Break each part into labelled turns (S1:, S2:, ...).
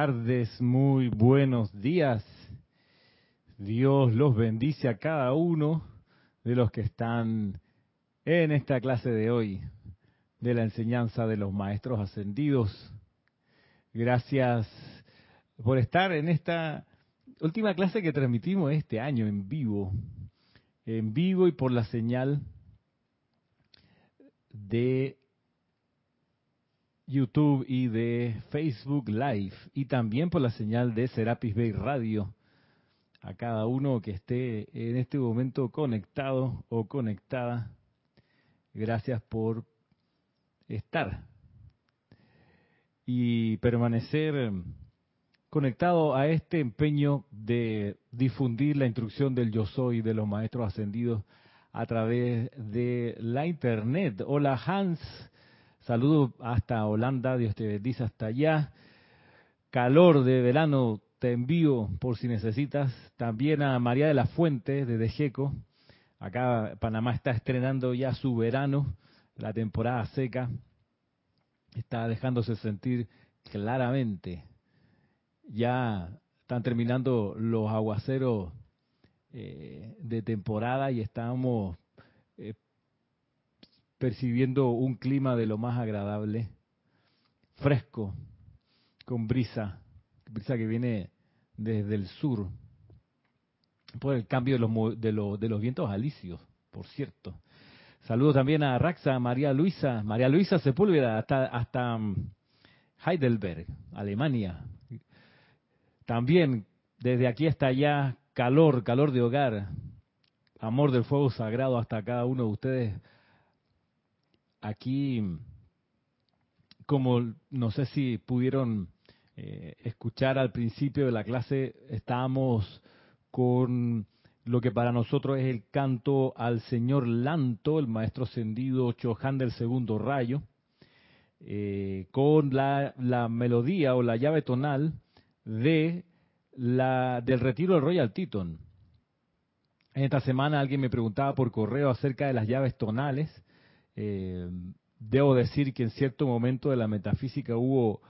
S1: Tardes, muy buenos días. Dios los bendice a cada uno de los que están en esta clase de hoy de la enseñanza de los maestros ascendidos. Gracias por estar en esta última clase que transmitimos este año en vivo, en vivo y por la señal de YouTube y de Facebook Live y también por la señal de Serapis Bay Radio. A cada uno que esté en este momento conectado o conectada, gracias por estar y permanecer conectado a este empeño de difundir la instrucción del yo soy de los maestros ascendidos a través de la internet. Hola Hans, saludos hasta Holanda, Dios te bendice hasta allá. Calor de verano te envío por si necesitas. También a María de la Fuente de Dejeco. Acá Panamá está estrenando ya su verano, la temporada seca. Está dejándose sentir claramente. Ya están terminando los aguaceros eh, de temporada y estamos percibiendo un clima de lo más agradable, fresco, con brisa, brisa que viene desde el sur, por el cambio de los, de los, de los vientos alisios, por cierto. Saludos también a Raxa, María Luisa, María Luisa Sepúlveda, hasta, hasta mm, Heidelberg, Alemania. También desde aquí hasta allá, calor, calor de hogar, amor del fuego sagrado hasta cada uno de ustedes. Aquí, como no sé si pudieron eh, escuchar al principio de la clase, estábamos con lo que para nosotros es el canto al señor Lanto, el maestro ascendido Chohan del segundo rayo, eh, con la, melodía o la llave tonal de la del retiro del Royal Teton. En esta semana alguien me preguntaba por correo acerca de las llaves tonales. Eh, debo decir que en cierto momento de la metafísica hubo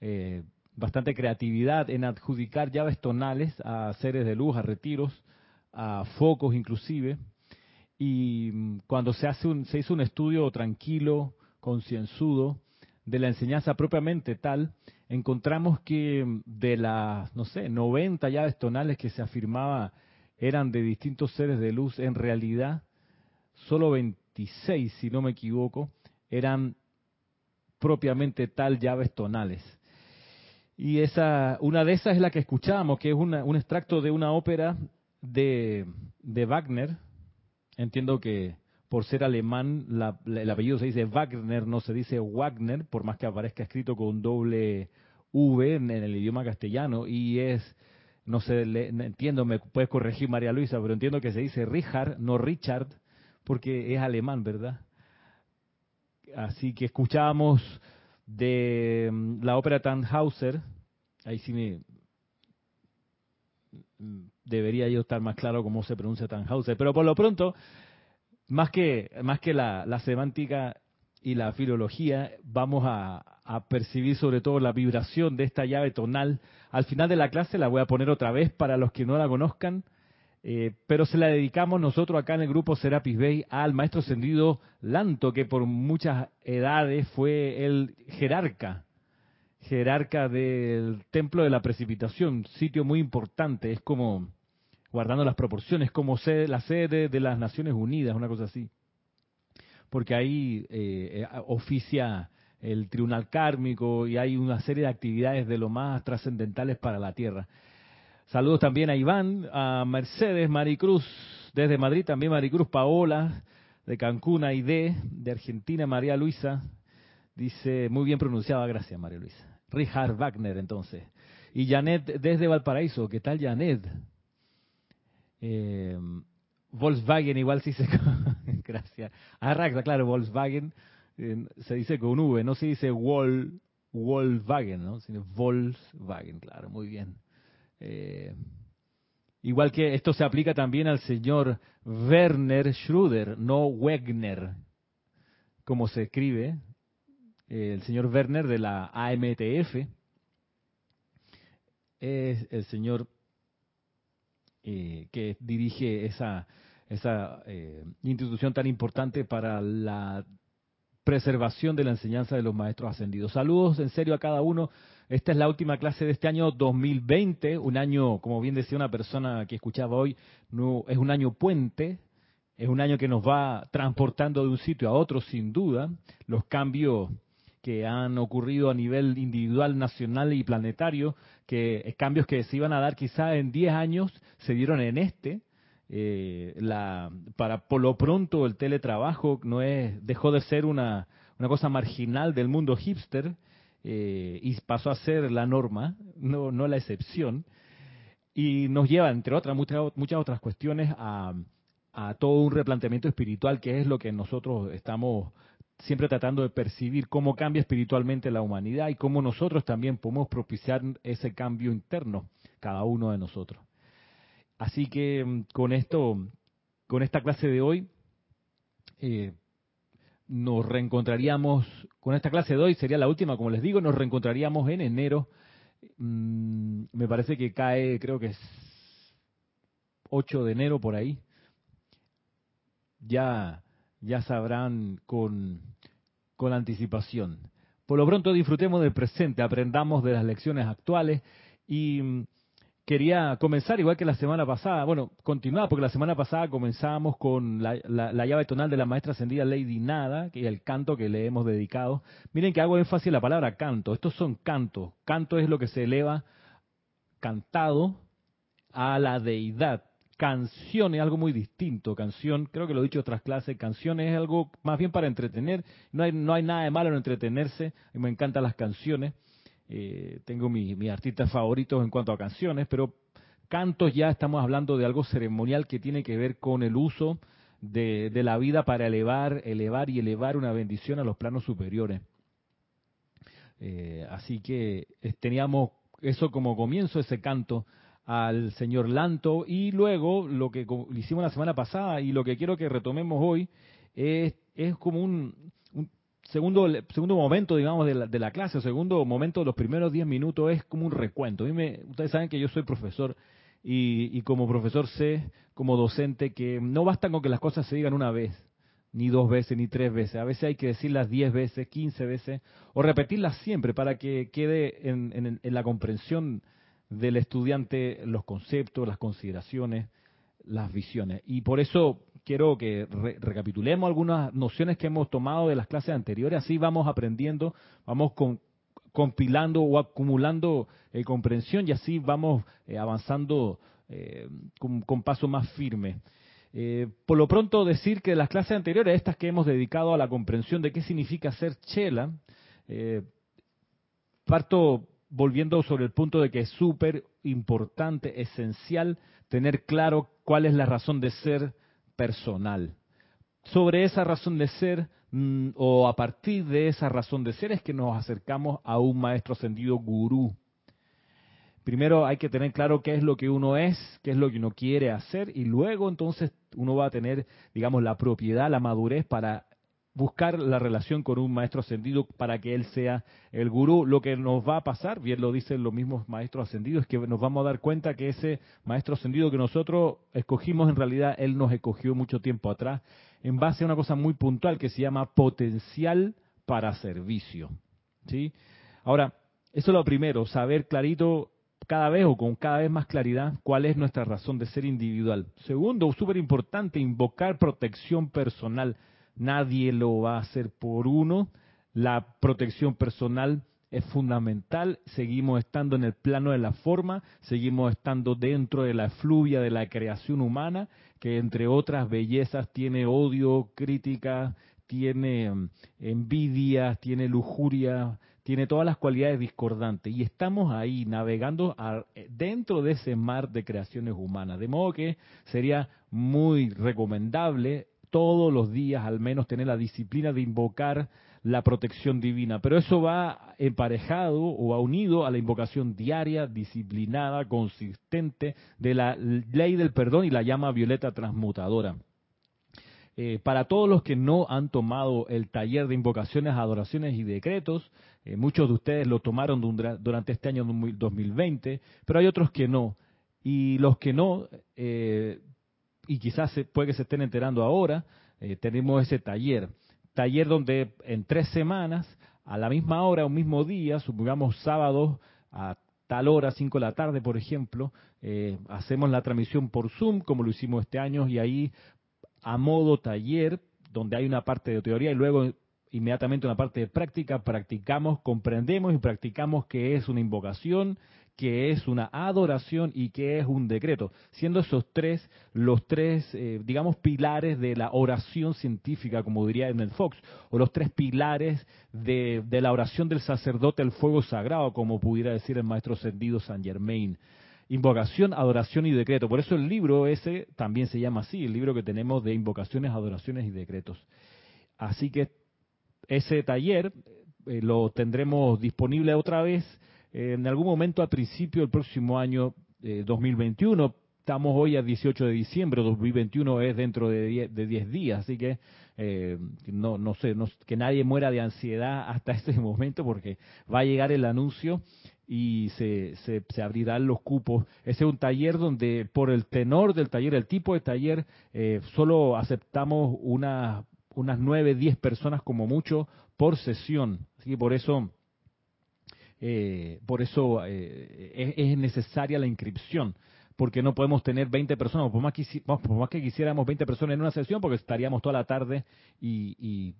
S1: eh, bastante creatividad en adjudicar llaves tonales a seres de luz, a retiros, a focos inclusive. Y mm, cuando se, hace un, se hizo un estudio tranquilo, concienzudo, de la enseñanza propiamente tal, encontramos que de las, no sé, 90 llaves tonales que se afirmaba eran de distintos seres de luz, en realidad solo 26, si no me equivoco, eran propiamente tal llaves tonales. Y esa, una de esas es la que escuchábamos, que es un extracto de una ópera de, de Wagner. Entiendo que por ser alemán, el apellido se dice Wagner, no se dice Wagner, por más que aparezca escrito con doble V en, el idioma castellano, y es, no sé, entiendo, me puedes corregir María Luisa, pero entiendo que se dice Richard, no Richard, porque es alemán, ¿verdad? Así que escuchábamos de mm, la ópera Tannhauser, ahí sí me, mm, debería yo estar más claro cómo se pronuncia Tannhauser, pero por lo pronto más que, más que la, semántica y la filología, vamos a, percibir sobre todo la vibración de esta llave tonal. Al final de la clase la voy a poner otra vez para los que no la conozcan, eh, pero se la dedicamos nosotros acá en el grupo Serapis Bay al maestro ascendido Lanto, que por muchas edades fue el jerarca, jerarca del Templo de la Precipitación, sitio muy importante, es como guardando las proporciones, como sede, la sede de las Naciones Unidas, una cosa así. Porque ahí eh, eh, oficia el tribunal kármico y hay una serie de actividades de lo más trascendentales para la Tierra. Saludos también a Iván, a Mercedes, Maricruz, desde Madrid también Maricruz, Paola, de Cancún, Aide, de Argentina, María Luisa, dice, muy bien pronunciada, gracias María Luisa. Richard Wagner entonces. Y Janet desde Valparaíso, ¿qué tal Janet? Eh, Volkswagen igual sí se... Gracias. Arraxa, claro, Volkswagen eh, se dice con V, no se dice Wol, Volkswagen, ¿no? Sino Volkswagen, claro, muy bien. Eh, igual que esto se aplica también al señor Werner Schröder, no Wegner, como se escribe, eh, el señor Werner de la AMTF, es el señor eh, que dirige esa, esa institución tan importante para la preservación de la enseñanza de los maestros ascendidos. Saludos en serio a cada uno. Esta es la última clase de este año 2020, un año, como bien decía una persona que escuchaba hoy, no, es un año puente, es un año que nos va transportando de un sitio a otro sin duda. Los cambios que han ocurrido a nivel individual, nacional y planetario, que cambios que se iban a dar quizá en 10 años, se dieron en este. Eh, la, para por lo pronto el teletrabajo no es dejó de ser una, una cosa marginal del mundo hipster eh, y pasó a ser la norma, no, no la excepción, y nos lleva, entre otras, muchas, muchas otras cuestiones, a, a todo un replanteamiento espiritual, que es lo que nosotros estamos siempre tratando de percibir, cómo cambia espiritualmente la humanidad y cómo nosotros también podemos propiciar ese cambio interno, cada uno de nosotros. Así que mm, con esto, con esta clase de hoy, eh, nos reencontraríamos con esta clase de hoy, sería la última, como les digo, nos reencontraríamos en enero. Mm, me parece que cae, creo que es 8 de enero por ahí. Ya, ya sabrán con, con anticipación. Por lo pronto disfrutemos del presente, aprendamos de las lecciones actuales y mm, quería comenzar igual que la semana pasada, bueno, continuar porque la semana pasada comenzamos con la, llave tonal de la maestra ascendida Lady Nada, que es el canto que le hemos dedicado. Miren que hago énfasis en la palabra canto, estos son cantos, canto es lo que se eleva cantado a la deidad. Canción es algo muy distinto, canción, creo que lo he dicho en otras clases, canción es algo más bien para entretener, no hay, no hay nada de malo en entretenerse, me encantan las canciones, eh, tengo mis artistas favoritos en cuanto a canciones, pero cantos ya estamos hablando de algo ceremonial que tiene que ver con el uso de, la vida para elevar, elevar y elevar una bendición a los planos superiores. Eh, así que eh, teníamos eso como comienzo, ese canto al señor Lanto, y luego lo que hicimos la semana pasada y lo que quiero que retomemos hoy es, es como un, segundo, segundo momento, digamos, de la, de la clase, segundo momento de los primeros 10 minutos es como un recuento. A mí me, ustedes saben que yo soy profesor y, y, como profesor sé, como docente, que no basta con que las cosas se digan una vez, ni dos veces, ni tres veces. A veces hay que decirlas 10 veces, 15 veces, o repetirlas siempre para que quede en, en, en la comprensión del estudiante los conceptos, las consideraciones, las visiones. Y por eso quiero que recapitulemos algunas nociones que hemos tomado de las clases anteriores, así vamos aprendiendo, vamos compilando o acumulando eh, comprensión y así vamos eh, avanzando eh, con, paso más firme. por lo pronto decir que las clases anteriores, estas que hemos dedicado a la comprensión de qué significa ser chela, parto volviendo sobre el punto de que es súper importante, esencial, tener claro cuál es la razón de ser personal. Sobre esa razón de ser mm, o a partir de esa razón de ser es que nos acercamos a un maestro ascendido gurú. Primero hay que tener claro qué es lo que uno es, qué es lo que uno quiere hacer y luego entonces uno va a tener, digamos, la propiedad, la madurez para buscar la relación con un maestro ascendido para que él sea el gurú. Lo que nos va a pasar, bien lo dicen los mismos maestros ascendidos, es que nos vamos a dar cuenta que ese maestro ascendido que nosotros escogimos, en realidad él nos escogió mucho tiempo atrás, en base a una cosa muy puntual que se llama potencial para servicio. ¿sí? Ahora, eso es lo primero, saber clarito cada vez o con cada vez más claridad cuál es nuestra razón de ser individual. Segundo, súper importante, invocar protección personal nadie lo va a hacer por uno. La protección personal es fundamental. Seguimos estando en el plano de la forma, seguimos estando dentro de la fluvia de la creación humana, que entre otras bellezas tiene odio, crítica, tiene mm, envidia, tiene lujuria, tiene todas las cualidades discordantes. Y estamos ahí navegando dentro de ese mar de creaciones humanas. De modo que sería muy recomendable todos los días al menos tener la disciplina de invocar la protección divina. Pero eso va emparejado o va unido a la invocación diaria, disciplinada, consistente de la ley del perdón y la llama violeta transmutadora. Eh, para todos los que no han tomado el taller de invocaciones, adoraciones y decretos, eh, muchos de ustedes lo tomaron durante este año 2020, pero hay otros que no. Y los que no, eh, y quizás puede que se estén enterando ahora, tenemos ese taller. Taller donde en tres semanas, a la misma hora, un mismo día, supongamos sábado a tal hora, 5 de la tarde, por ejemplo, hacemos la transmisión por Zoom, como lo hicimos este año, y ahí a modo taller, donde hay una parte de teoría y luego inmediatamente una parte de práctica, practicamos, comprendemos y practicamos qué es una invocación, qué es una adoración y qué es un decreto, siendo esos tres los tres, eh, digamos, pilares de la oración científica, como diría Edmund Fox, o los tres pilares de, la oración del sacerdote al fuego sagrado, como pudiera decir el maestro Sendido San Germain invocación, adoración y decreto. Por eso el libro ese también se llama así, el libro que tenemos de invocaciones, adoraciones y decretos. Así que ese taller eh, lo tendremos disponible otra vez en algún momento a principio del próximo año 2021. Eh, Estamos hoy a 18 de diciembre, 2021 es dentro de 10, de días, así que no, no sé, que nadie muera de ansiedad hasta ese momento porque va a llegar el anuncio y se, se, abrirán los cupos. Ese es un taller donde por el tenor del taller, el tipo de taller, eh, solo aceptamos una, unas nueve, diez personas como mucho por sesión. Así que por eso, eh, por eso eh, es, necesaria la inscripción. Porque no podemos tener 20 personas, por más, que, por más que quisiéramos 20 personas en una sesión, porque estaríamos toda la tarde y, y,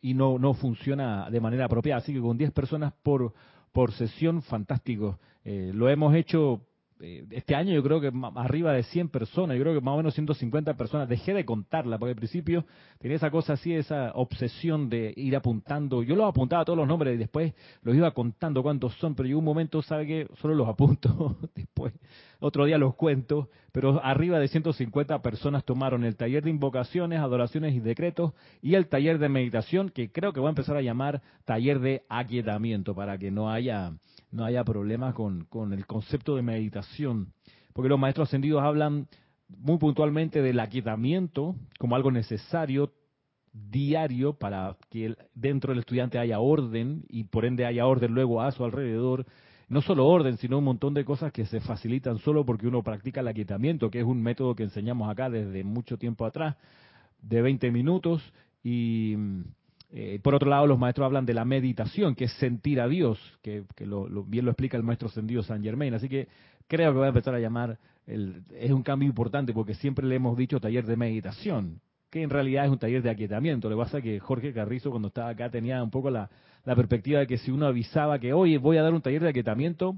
S1: y no, no funciona de manera apropiada. Así que con 10 personas por, por sesión, fantástico. Eh, lo hemos hecho eh, este año yo creo que arriba de 100 personas, yo creo que más o menos 150 personas. Dejé de contarla porque al principio tenía esa cosa así, esa obsesión de ir apuntando. Yo los apuntaba todos los nombres y después los iba contando cuántos son, pero llegó un momento, ¿sabe que Solo los apunto después. Otro día los cuento, pero arriba de 150 personas tomaron el taller de invocaciones, adoraciones y decretos y el taller de meditación que creo que voy a empezar a llamar taller de aquietamiento para que no haya no haya problemas con, con el concepto de meditación, porque los maestros ascendidos hablan muy puntualmente del aquietamiento como algo necesario diario para que dentro del estudiante haya orden y por ende haya orden luego a su alrededor. No solo orden, sino un montón de cosas que se facilitan solo porque uno practica el aquietamiento, que es un método que enseñamos acá desde mucho tiempo atrás, de 20 minutos y eh, por otro lado, los maestros hablan de la meditación, que es sentir a Dios, que, lo, bien lo explica el maestro Sendido San Germain. Así que creo que voy a empezar a llamar, el, es un cambio importante porque siempre le hemos dicho taller de meditación, que en realidad es un taller de aquietamiento. Lo que pasa es que Jorge Carrizo cuando estaba acá tenía un poco la, la perspectiva de que si uno avisaba que, oye, voy a dar un taller de aquietamiento,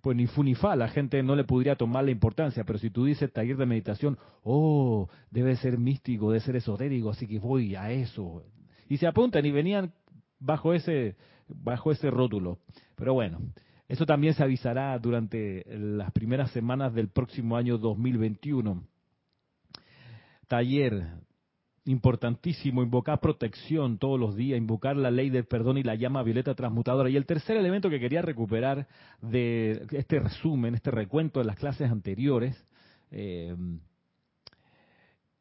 S1: pues ni fu ni fa, la gente no le podría tomar la importancia, pero si tú dices taller de meditación, oh, debe ser místico, debe ser esotérico, así que voy a eso y se apuntan y venían bajo ese, bajo ese rótulo. Pero bueno, eso también se avisará durante las primeras semanas del próximo año 2021. Taller importantísimo, invocar protección todos los días, invocar la ley del perdón y la llama violeta transmutadora. Y el tercer elemento que quería recuperar de este resumen, este recuento de las clases anteriores, eh,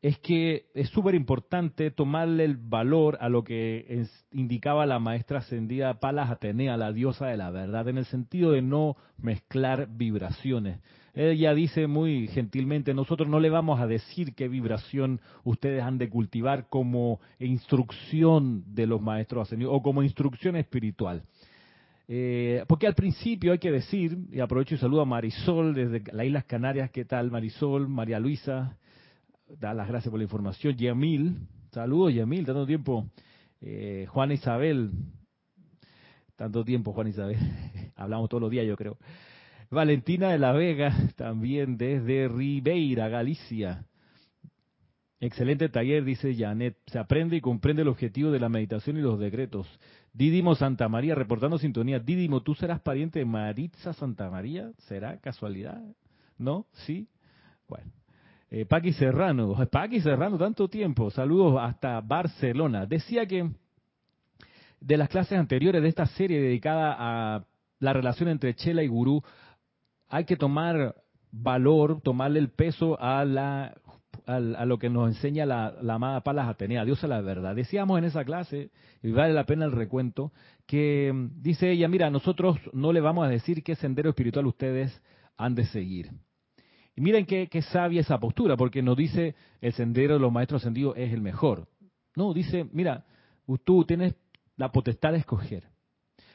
S1: es que es súper importante tomarle el valor a lo que indicaba la maestra ascendida Palas Atenea, la diosa de la verdad, en el sentido de no mezclar vibraciones. Ella dice muy gentilmente, nosotros no le vamos a decir qué vibración ustedes han de cultivar como instrucción de los maestros ascendidos o como instrucción espiritual. Eh, porque al principio hay que decir, y aprovecho y saludo a Marisol desde las Islas Canarias, ¿qué tal Marisol? María Luisa, da las gracias por la información. Yamil, saludos Yamil, tanto tiempo. Eh, Juan Isabel, tanto tiempo Juan Isabel, hablamos todos los días yo creo. Valentina de la Vega, también desde Ribeira, Galicia. Excelente taller, dice Janet. Se aprende y comprende el objetivo de la meditación y los decretos. Didimo Santa María, reportando sintonía. Didimo, ¿tú serás pariente de Maritza Santa María? ¿Será casualidad? ¿No? ¿Sí? Bueno, eh, Paqui Serrano, Paqui Serrano, tanto tiempo, saludos hasta Barcelona. Decía que de las clases anteriores de esta serie dedicada a la relación entre Chela y Gurú, hay que tomar valor, tomarle el peso a la a lo que nos enseña la, la amada Palas Atenea, Dios es la verdad. Decíamos en esa clase, y vale la pena el recuento, que mm, dice ella, mira, nosotros no le vamos a decir qué sendero espiritual ustedes han de seguir. Miren qué, sabia esa postura, porque no dice el sendero de los maestros ascendidos es el mejor. No, dice, mira, tú tienes la potestad de escoger.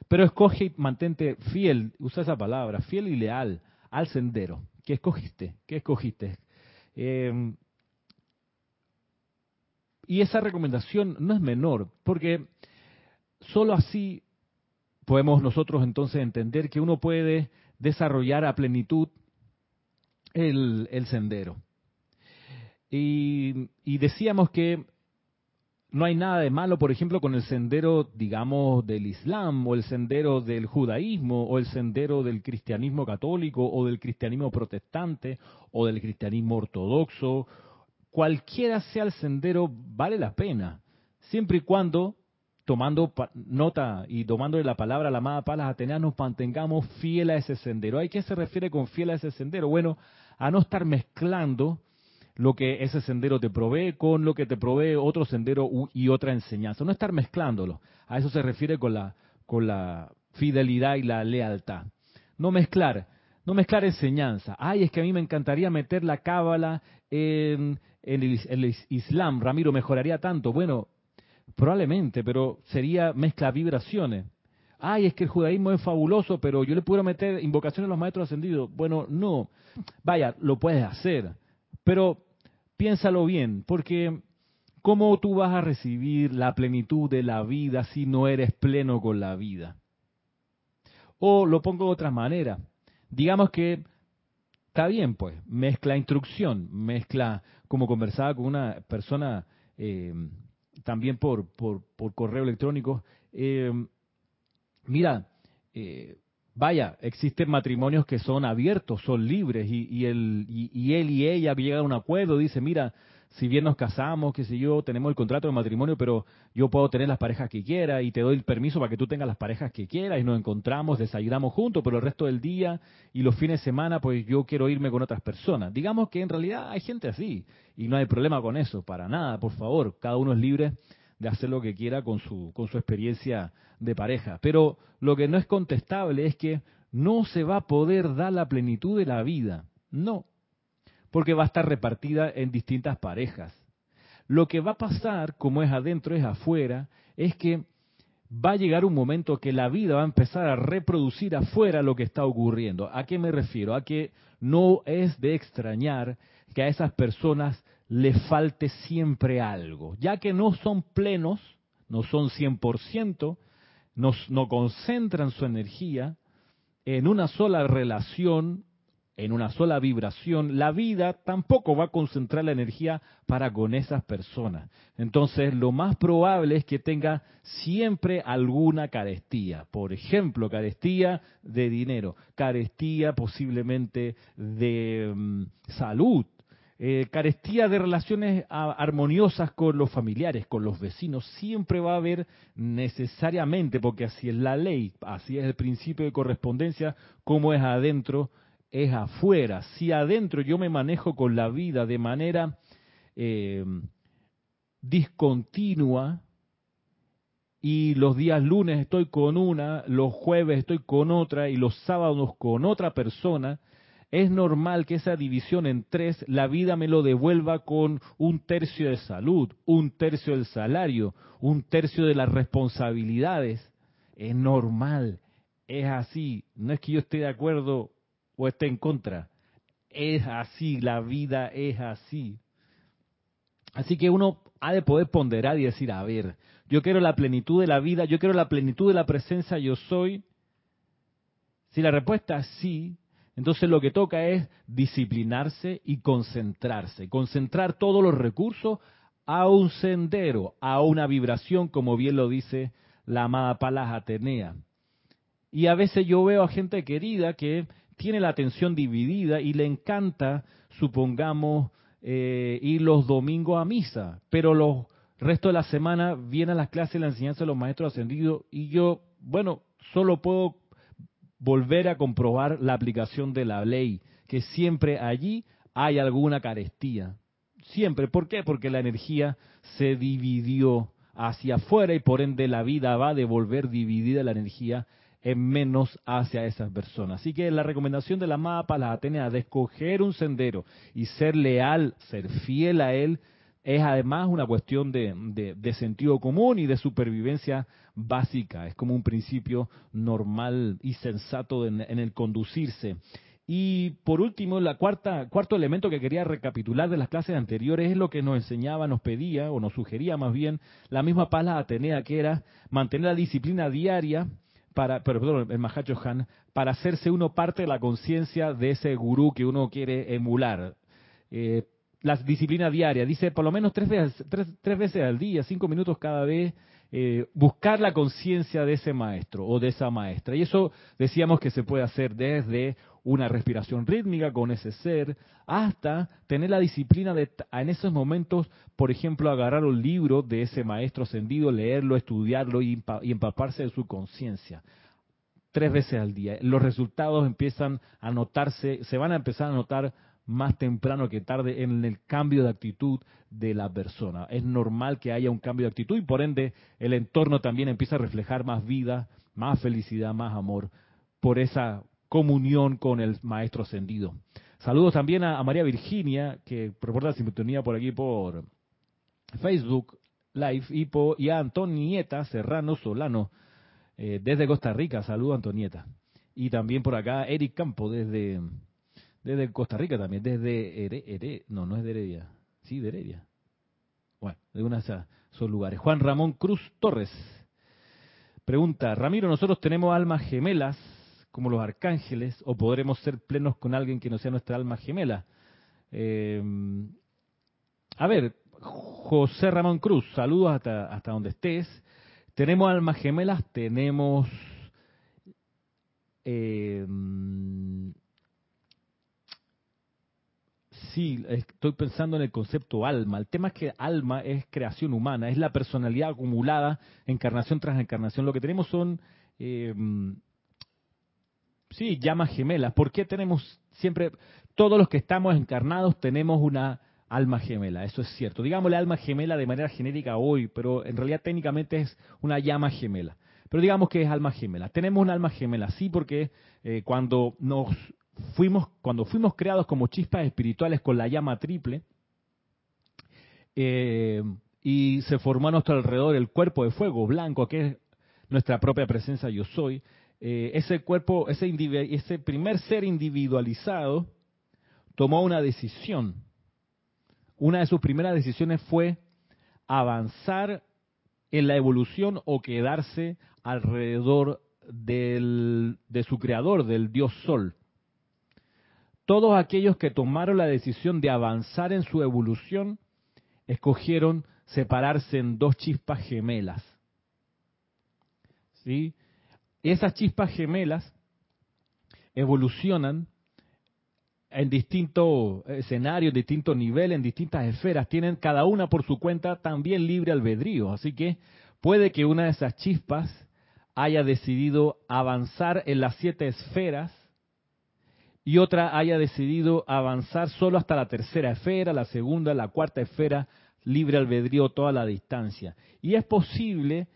S1: Pero escoge y mantente fiel, usa esa palabra, fiel y leal al sendero. ¿Qué escogiste? ¿Qué escogiste? Em, y esa recomendación no es menor, porque solo así podemos nosotros entonces entender que uno puede desarrollar a plenitud el, sendero. Y, y, decíamos que no hay nada de malo, por ejemplo, con el sendero, digamos, del Islam o el sendero del judaísmo o el sendero del cristianismo católico o del cristianismo protestante o del cristianismo ortodoxo. Cualquiera sea el sendero, vale la pena, siempre y cuando, tomando nota y tomando la palabra a la amada Palas Atenas, nos mantengamos fiel a ese sendero. ¿A qué se refiere con fiel a ese sendero? Bueno, a no estar mezclando lo que ese sendero te provee con lo que te provee otro sendero y otra enseñanza. No estar mezclándolo. A eso se refiere con la, con la fidelidad y la lealtad. No mezclar, no mezclar enseñanza. Ay, es que a mí me encantaría meter la cábala en, el, Islam. Ramiro, mejoraría tanto. Bueno, probablemente, pero sería mezcla vibraciones. Ay, es que el judaísmo es fabuloso, pero yo le puedo meter invocaciones a los maestros ascendidos. Bueno, no. Vaya, lo puedes hacer pero piénsalo bien, porque ¿cómo tú vas a recibir la plenitud de la vida si no eres pleno con la vida? O lo pongo de otra manera, digamos que está bien, pues, mezcla instrucción, mezcla, como conversaba con una persona eh, también por, por, correo electrónico, eh, mira, eh, Vaya, existen matrimonios que son abiertos, son libres, y, el, y, él y ella llegan a un acuerdo, dice, mira, si bien nos casamos, que si yo tenemos el contrato de matrimonio, pero yo puedo tener las parejas que quiera y te doy el permiso para que tú tengas las parejas que quieras y nos encontramos, desayunamos juntos, pero el resto del día y los fines de semana, pues yo quiero irme con otras personas. Digamos que en realidad hay gente así y no hay problema con eso, para nada, por favor, cada uno es libre de hacer lo que quiera con su, con su experiencia de pareja. Pero lo que no es contestable es que no se va a poder dar la plenitud de la vida. No, porque va a estar repartida en distintas parejas. Lo que va a pasar, como es adentro, es afuera, es que va a llegar un momento que la vida va a empezar a reproducir afuera lo que está ocurriendo. ¿A qué me refiero? A que no es de extrañar que a esas personas le falte siempre algo, ya que no son plenos, no son 100%, no concentran su energía en una sola relación, en una sola vibración, la vida tampoco va a concentrar la energía para con esas personas. Entonces, lo más probable es que tenga siempre alguna carestía. Por ejemplo, carestía de dinero, carestía posiblemente de mm, salud, eh, carestía de relaciones armoniosas con los familiares, con los vecinos, siempre va a haber necesariamente, porque así es la ley, así es el principio de correspondencia, como es adentro, es afuera. Si adentro yo me manejo con la vida de manera eh, discontinua, y los días lunes estoy con una, los jueves estoy con otra y los sábados con otra persona, es normal que esa división en tres, la vida me lo devuelva con un tercio de salud, un tercio del salario, un tercio de las responsabilidades. Es normal, es así. No es que yo esté de acuerdo o esté en contra. Es así, la vida es así. Así que uno ha de poder ponderar y decir, a ver, yo quiero la plenitud de la vida, yo quiero la plenitud de la presencia, yo soy. Si la respuesta es sí, entonces lo que toca es disciplinarse y concentrarse, concentrar todos los recursos a un sendero, a una vibración, como bien lo dice la amada Palas Atenea. Y a veces yo veo a gente querida que tiene la atención dividida y le encanta, supongamos, eh, ir los domingos a misa, pero los restos de la semana vienen las clases y la enseñanza de los maestros ascendidos y yo, bueno, solo puedo volver a comprobar la aplicación de la ley, que siempre allí hay alguna carestía. siempre. ¿Por qué? Porque la energía se dividió hacia afuera y por ende la vida va a devolver dividida la energía en menos hacia esas personas. Así que la recomendación de la mapa, las Atenas, de escoger un sendero y ser leal, ser fiel a él, es además una cuestión de, de, sentido común y de supervivencia básica. Es como un principio normal y sensato en, el conducirse. Y por último, la cuarta, cuarto elemento que quería recapitular de las clases anteriores es lo que nos enseñaba, nos pedía o nos sugería más bien la misma pala Atenea, que era mantener la disciplina diaria para, perdón, el Mahacho Han, para hacerse uno parte de la conciencia de ese gurú que uno quiere emular. Eh, la disciplina diaria, dice por lo menos tres veces, tres, veces al día, cinco minutos cada vez, eh, buscar la conciencia de ese maestro o de esa maestra. Y eso decíamos que se puede hacer desde una respiración rítmica con ese ser, hasta tener la disciplina de en esos momentos, por ejemplo, agarrar un libro de ese maestro ascendido, leerlo, estudiarlo y, empaparse de su conciencia tres veces al día. Los resultados empiezan a notarse, se van a empezar a notar más temprano que tarde en el cambio de actitud de la persona. Es normal que haya un cambio de actitud y por ende el entorno también empieza a reflejar más vida, más felicidad, más amor por esa comunión con el Maestro Ascendido. Saludos también a, María Virginia, que reporta la sintonía por aquí por Facebook Live, y, y a Antonieta Serrano Solano, eh, desde Costa Rica. Saludos, Antonieta. Y también por acá Eric Campo, desde, desde Costa Rica también, desde Heredia. no, no es de Heredia, sí, de Heredia. Bueno, de una de esos lugares. Juan Ramón Cruz Torres pregunta, Ramiro, nosotros tenemos almas gemelas como los arcángeles, o podremos ser plenos con alguien que no sea nuestra alma gemela. Eh, a ver, José Ramón Cruz, saludos hasta, hasta donde estés. Tenemos almas gemelas, tenemos... Eh, sí, estoy pensando en el concepto alma. El tema es que alma es creación humana, es la personalidad acumulada encarnación tras encarnación. Lo que tenemos son eh, Sí, llamas gemelas. ¿Por qué tenemos siempre, todos los que estamos encarnados tenemos una alma gemela? Eso es cierto. Digámosle alma gemela de manera genérica hoy, pero en realidad técnicamente es una llama gemela. Pero digamos que es alma gemela. Tenemos una alma gemela, sí, porque eh, cuando nos fuimos, cuando fuimos creados como chispas espirituales con la llama triple, eh, y se formó a nuestro alrededor el cuerpo de fuego blanco, que es nuestra propia presencia yo soy, eh, ese cuerpo, ese, ese primer ser individualizado, tomó una decisión. Una de sus primeras decisiones fue avanzar en la evolución o quedarse alrededor del, de su creador, del dios Sol. Todos aquellos que tomaron la decisión de avanzar en su evolución, escogieron separarse en dos chispas gemelas. ¿Sí? esas chispas gemelas evolucionan en distintos escenarios, en distintos niveles, en distintas esferas, tienen cada una por su cuenta también libre albedrío. Así que puede que una de esas chispas haya decidido avanzar en las siete esferas y otra haya decidido avanzar solo hasta la tercera esfera, la segunda, la cuarta esfera, libre albedrío toda la distancia. Y es posible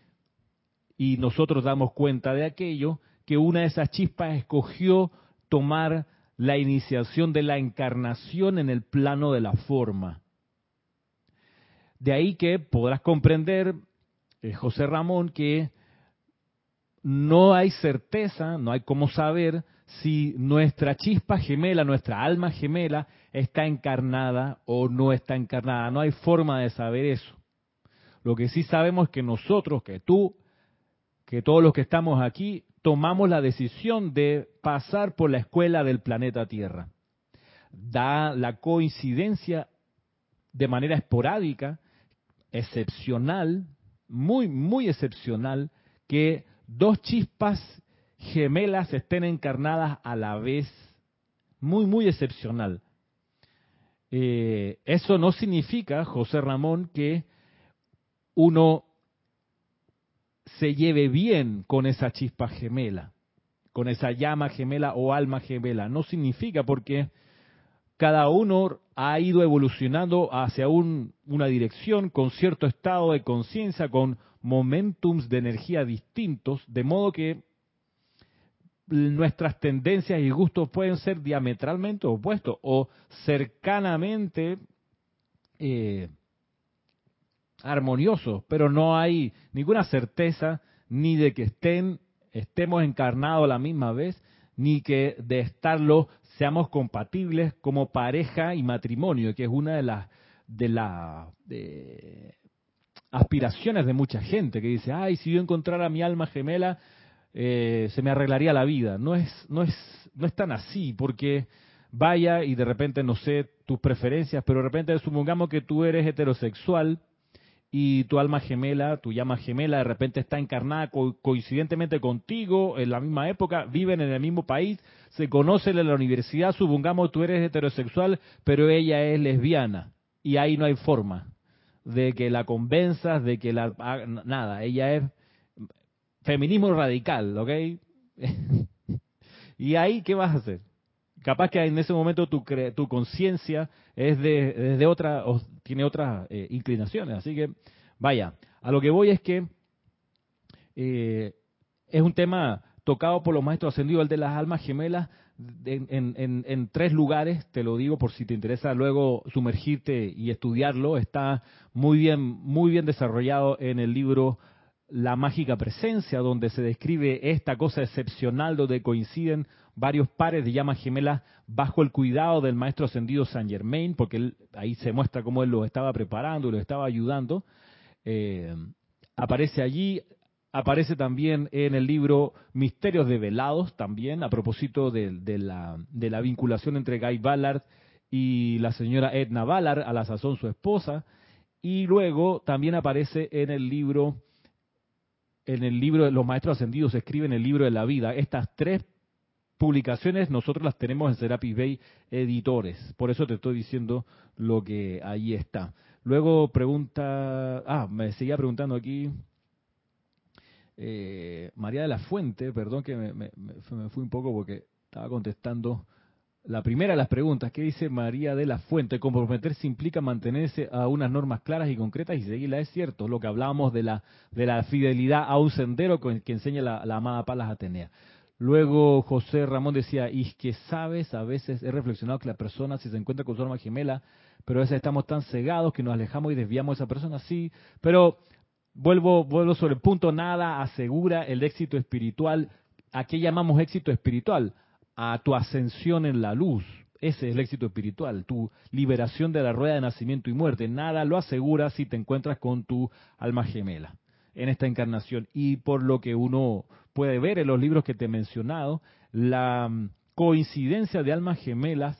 S1: y nosotros damos cuenta de aquello, que una de esas chispas escogió tomar la iniciación de la encarnación en el plano de la forma. De ahí que podrás comprender, eh, José Ramón, que no hay certeza, no hay cómo saber si nuestra chispa gemela, nuestra alma gemela, está encarnada o no está encarnada. No hay forma de saber eso. Lo que sí sabemos es que nosotros, que tú, que todos los que estamos aquí tomamos la decisión de pasar por la escuela del planeta Tierra. Da la coincidencia de manera esporádica, excepcional, muy, muy excepcional, que dos chispas gemelas estén encarnadas a la vez. Muy, muy excepcional. Eh, eso no significa, José Ramón, que uno se lleve bien con esa chispa gemela, con esa llama gemela o alma gemela. No significa porque cada uno ha ido evolucionando hacia un, una dirección con cierto estado de conciencia, con momentums de energía distintos, de modo que nuestras tendencias y gustos pueden ser diametralmente opuestos o cercanamente eh, armoniosos, pero no hay ninguna certeza ni de que estén estemos encarnados a la misma vez, ni que de estarlo seamos compatibles como pareja y matrimonio, que es una de las de las aspiraciones de mucha gente que dice, ay, si yo encontrara mi alma gemela, eh, se me arreglaría la vida. No es, no es, no es tan así, porque vaya y de repente no sé tus preferencias, pero de repente supongamos que tú eres heterosexual y tu alma gemela, tu llama gemela, de repente está encarnada coincidentemente contigo en la misma época, viven en el mismo país, se conocen en la universidad, supongamos tú eres heterosexual, pero ella es lesbiana y ahí no hay forma de que la convenzas, de que la nada, ella es feminismo radical, ¿ok? y ahí, ¿qué vas a hacer? Capaz que en ese momento tu, tu conciencia es de, otra, o tiene otras eh, inclinaciones. Así que, vaya, a lo que voy es que eh, es un tema tocado por los maestros ascendidos, el de las almas gemelas, en, en, tres lugares, te lo digo por si te interesa luego sumergirte y estudiarlo, está muy bien, muy bien desarrollado en el libro la mágica presencia, donde se describe esta cosa excepcional donde coinciden varios pares de llamas gemelas bajo el cuidado del maestro ascendido Saint Germain, porque él, ahí se muestra cómo él los estaba preparando y los estaba ayudando. Eh, aparece allí, aparece también en el libro Misterios Develados, también a propósito de la vinculación entre Guy Ballard y la señora Edna Ballard, a la sazón su esposa. Y luego también aparece en el libro en el libro de los maestros ascendidos se escribe en el libro de la vida. Estas tres publicaciones nosotros las tenemos en Serapis Bay Editores. Por eso te estoy diciendo lo que ahí está. Luego pregunta, ah, me seguía preguntando aquí eh, María de la Fuente, perdón que me, me fui un poco porque estaba contestando la primera de las preguntas, ¿qué dice María de la Fuente? Comprometerse implica mantenerse a unas normas claras y concretas y seguirlas. Es cierto, lo que hablábamos de la, de la fidelidad a un sendero que, enseña la, amada Palas Atenea. Luego José Ramón decía, y que sabes, a veces he reflexionado que la persona si se encuentra con su alma gemela, pero a veces estamos tan cegados que nos alejamos y desviamos a esa persona, sí, pero vuelvo, vuelvo sobre el punto, nada asegura el éxito espiritual. ¿A qué llamamos éxito espiritual? A tu ascensión en la luz. Ese es el éxito espiritual, tu liberación de la rueda de nacimiento y muerte. Nada lo asegura si te encuentras con tu alma gemela en esta encarnación. Y por lo que uno puede ver en los libros que te he mencionado, la mm, coincidencia de almas gemelas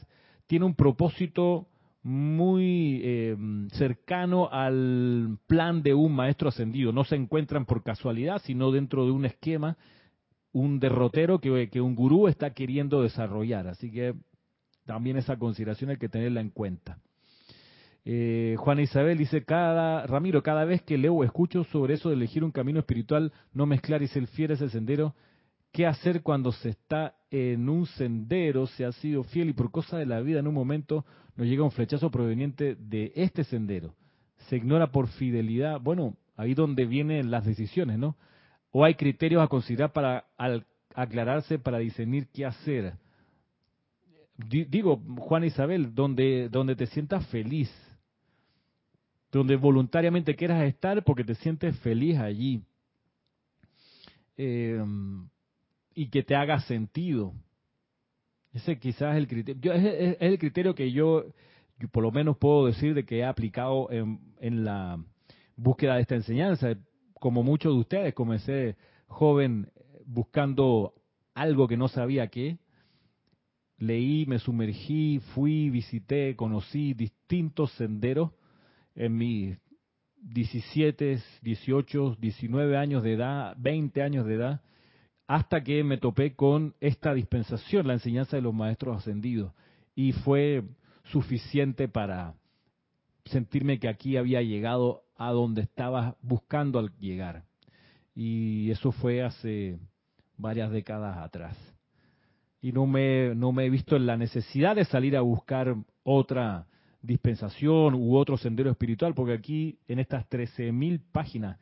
S1: tiene un propósito muy eh, cercano al plan de un maestro ascendido. No se encuentran por casualidad, sino dentro de un esquema un derrotero que, un gurú está queriendo desarrollar. Así que también esa consideración hay que tenerla en cuenta. Eh, Juana Isabel dice, cada, Ramiro, cada vez que leo o escucho sobre eso de elegir un camino espiritual, no mezclar y ser fiel a ese sendero, ¿qué hacer cuando se está en un sendero, se ha sido fiel y por cosa de la vida en un momento nos llega un flechazo proveniente de este sendero? Se ignora por fidelidad. Bueno, ahí donde vienen las decisiones, ¿no? ¿O hay criterios a considerar para aclararse, para discernir qué hacer? Digo, Juan Isabel, donde, donde te sientas feliz, donde voluntariamente quieras estar porque te sientes feliz allí em, y que te haga sentido. Ese quizás es el criterio. es, el criterio que yo, por lo menos puedo decir de que he aplicado en, en la búsqueda de esta enseñanza como muchos de ustedes, comencé joven buscando algo que no sabía qué. Leí, me sumergí, fui, visité, conocí distintos senderos en mis 17, 18, 19 años de edad, 20 años de edad, hasta que me topé con esta dispensación, la enseñanza de los maestros ascendidos. Y fue suficiente para sentirme que aquí había llegado a donde estaba buscando al llegar. Y eso fue hace varias décadas atrás. Y no me, no me he visto en la necesidad de salir a buscar otra dispensación u otro sendero espiritual, porque aquí en estas 13.000 páginas,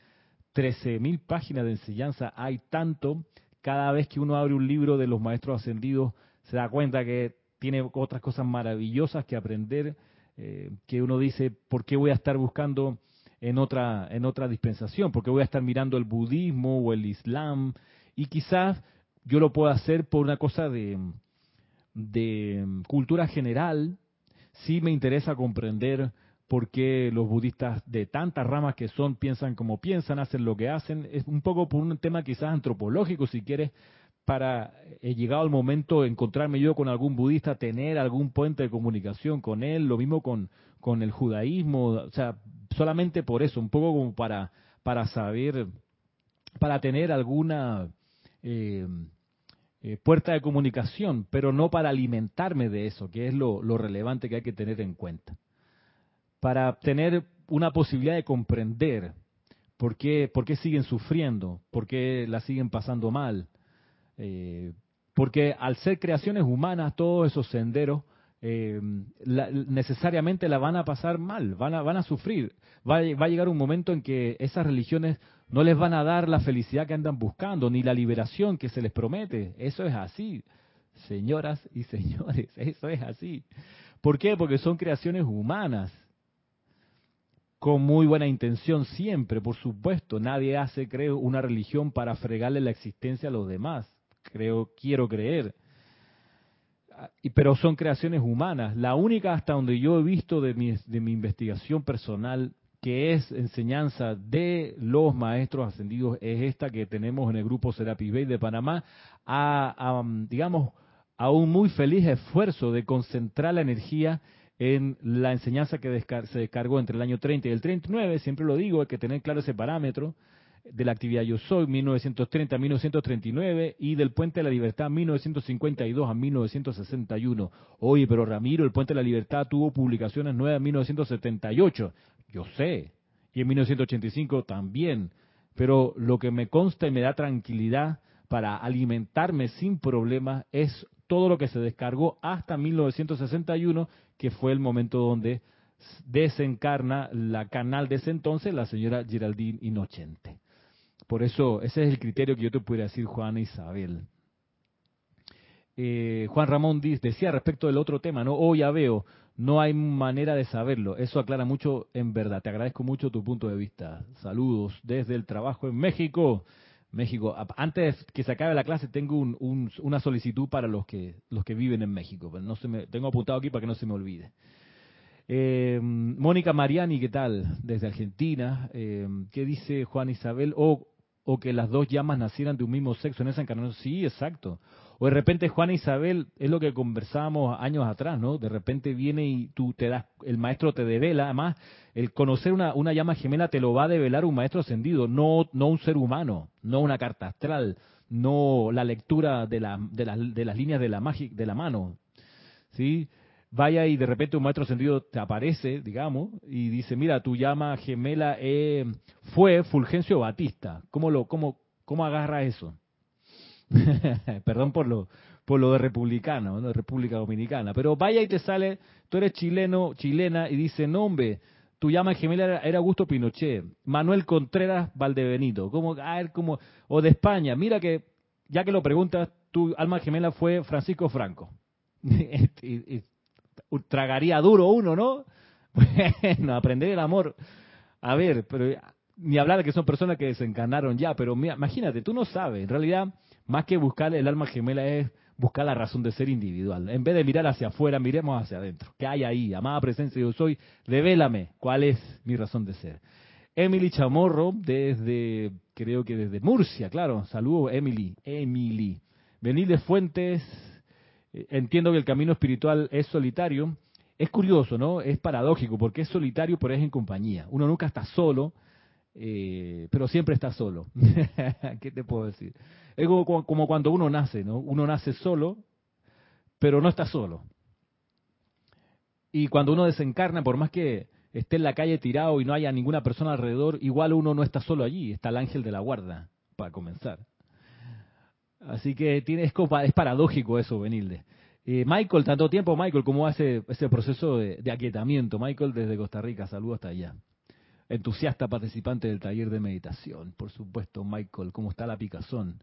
S1: 13.000 páginas de enseñanza hay tanto, cada vez que uno abre un libro de los maestros ascendidos se da cuenta que tiene otras cosas maravillosas que aprender, eh, que uno dice, ¿por qué voy a estar buscando en otra, en otra dispensación? ¿Por qué voy a estar mirando el budismo o el islam? Y quizás yo lo puedo hacer por una cosa de, de cultura general, sí me interesa comprender por qué los budistas de tantas ramas que son piensan como piensan, hacen lo que hacen. Es un poco por un tema quizás antropológico, si quieres, para, he llegado el momento de encontrarme yo con algún budista, tener algún puente de comunicación con él, lo mismo con, con el judaísmo, o sea, solamente por eso, un poco como para, para saber, para tener alguna eh, eh, puerta de comunicación, pero no para alimentarme de eso, que es lo, relevante que hay que tener en cuenta. Para tener una posibilidad de comprender por qué, por qué siguen sufriendo, por qué la siguen pasando mal. Eh, porque al ser creaciones humanas, todos esos senderos eh, necesariamente la van a pasar mal, van a, van a sufrir. Va, va, a llegar un momento en que esas religiones no les van a dar la felicidad que andan buscando, ni la liberación que se les promete. Eso es así, señoras y señores, eso es así. ¿Por qué? Porque son creaciones humanas, con muy buena intención siempre, por supuesto. Nadie hace, creo, una religión para fregarle la existencia a los demás. Creo, quiero creer. Pero son creaciones humanas. La única hasta donde yo he visto de mi, de mi investigación personal que es enseñanza de los maestros ascendidos, es esta que tenemos en el grupo Serapis Bay de Panamá, a, digamos, a un muy feliz esfuerzo de concentrar la energía en la enseñanza que se descargó entre el año 30 y el 39, siempre lo digo, hay que tener claro ese parámetro de la actividad Yo Soy 1930 a 1939 y del Puente de la Libertad 1952 a 1961. Oye, pero Ramiro, el Puente de la Libertad tuvo publicaciones nuevas en 1978 yo sé, y en 1985 también, pero lo que me consta y me da tranquilidad para alimentarme sin problemas es todo lo que se descargó hasta 1961, que fue el momento donde desencarna la canal de ese entonces, la señora Geraldine Inocente. Por eso, ese es el criterio que yo te pudiera decir, Juan Isabel. Eh, Juan Ramón decía respecto del otro tema, ¿no? Hoy ya veo, no hay manera de saberlo. Eso aclara mucho en verdad. Te agradezco mucho tu punto de vista. Saludos desde el trabajo en México. México. Antes que se acabe la clase tengo una solicitud para los que los que viven en México. No se me, tengo apuntado aquí para que no se me olvide. Eh, Mónica Mariani, ¿qué tal? Desde Argentina. Eh, ¿Qué dice Juan Isabel? O, o que las dos llamas nacieran de un mismo sexo en esa encarnación. Sí, exacto. O de repente Juana Isabel, es lo que conversábamos años atrás, ¿no? De repente viene y tú te das, el maestro te devela, además, el conocer una, una llama gemela te lo va a develar un maestro ascendido, no, no un ser humano, no una carta astral, no la lectura de, la, de, de las líneas de la, de la mano, ¿sí? Vaya y de repente un maestro ascendido te aparece, digamos, y dice, mira, tu llama gemela eh, fue Fulgencio Batista. ¿Cómo, lo, cómo, ¿Cómo agarra eso? Perdón por lo, por lo de republicano, de República Dominicana. Pero vaya y te sale, tú eres chileno, chilena, y dice, no hombre, tu llama gemela era, Augusto Pinochet, Manuel Contreras Valdebenito, como, a ver, como, o de España, mira que, ya que lo preguntas, tu alma gemela fue Francisco Franco. tragaría duro uno, ¿no? Bueno, aprender el amor. A ver, pero ni hablar de que son personas que desencarnaron ya, pero imagínate, tú no sabes, en realidad más que buscar el alma gemela es buscar la razón de ser individual. En vez de mirar hacia afuera, miremos hacia adentro. ¿Qué hay ahí? Amada presencia, yo soy. Revélame cuál es mi razón de ser. Emily Chamorro, desde, creo que desde Murcia, claro. Saludos, Emily. Emily. Venir de Fuentes. Eh, entiendo que el camino espiritual es solitario. Es curioso, ¿no? Es paradójico, porque es solitario, pero es en compañía. Uno nunca está solo, eh, pero siempre está solo. ¿Qué te puedo decir? Es como, cuando uno nace, ¿no? Uno nace solo, pero no está solo. Y cuando uno desencarna, por más que esté en la calle tirado y no haya ninguna persona alrededor, igual uno no está solo allí, está el ángel de la guarda, para comenzar. Así que tiene, es, es paradójico eso, Benilde. Eh, Michael, tanto tiempo, Michael, ¿cómo hace ese proceso de, de aquietamiento? Michael desde Costa Rica, saludo hasta allá. Entusiasta participante del taller de meditación, por supuesto, Michael, ¿cómo está la picazón?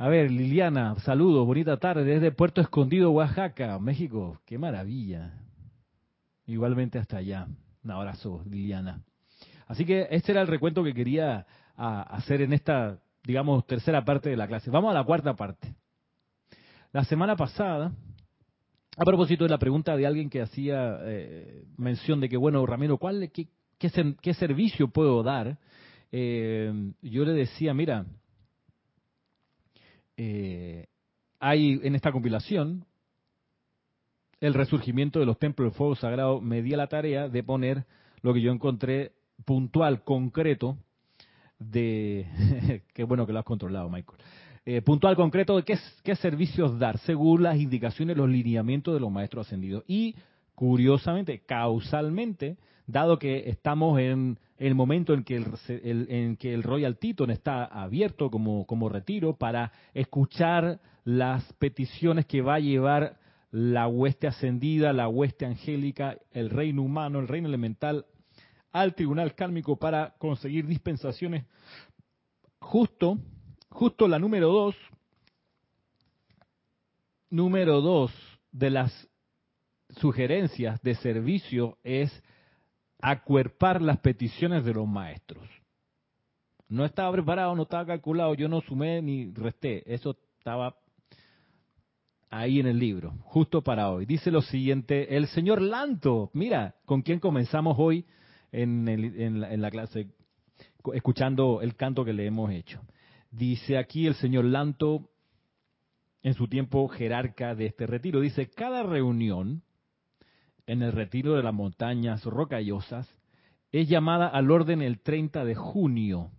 S1: A ver, Liliana, saludos, bonita tarde desde Puerto Escondido, Oaxaca, México. Qué maravilla. Igualmente hasta allá. Un abrazo, Liliana. Así que este era el recuento que quería hacer en esta, digamos, tercera parte de la clase. Vamos a la cuarta parte. La semana pasada, a propósito de la pregunta de alguien que hacía eh, mención de que, bueno, Ramiro, ¿cuál, qué, servicio puedo dar? Eh, yo le decía, mira, eh, hay en esta compilación el resurgimiento de los templos del fuego sagrado, me di la tarea de poner lo que yo encontré puntual, concreto, de... qué bueno que lo has controlado, Michael. Eh, puntual, concreto de qué, servicios dar, según las indicaciones, los lineamientos de los maestros ascendidos. Y, curiosamente, causalmente, dado que estamos en el momento en que el, en que el Royal Teton está abierto como, como retiro para escuchar las peticiones que va a llevar la hueste ascendida, la hueste angélica, el reino humano, el reino elemental al tribunal kármico para conseguir dispensaciones. Justo, justo la número dos, número dos de las sugerencias de servicio es acuerpar las peticiones de los maestros. No estaba preparado, no estaba calculado, yo no sumé ni resté, eso estaba ahí en el libro, justo para hoy. Dice lo siguiente, el señor Lanto, mira, con quién comenzamos hoy en, la, en la clase, escuchando el canto que le hemos hecho. Dice aquí el señor Lanto, en su tiempo jerarca de este retiro, dice, cada reunión en el retiro de las montañas rocallosas es llamada al orden el 30 de junio.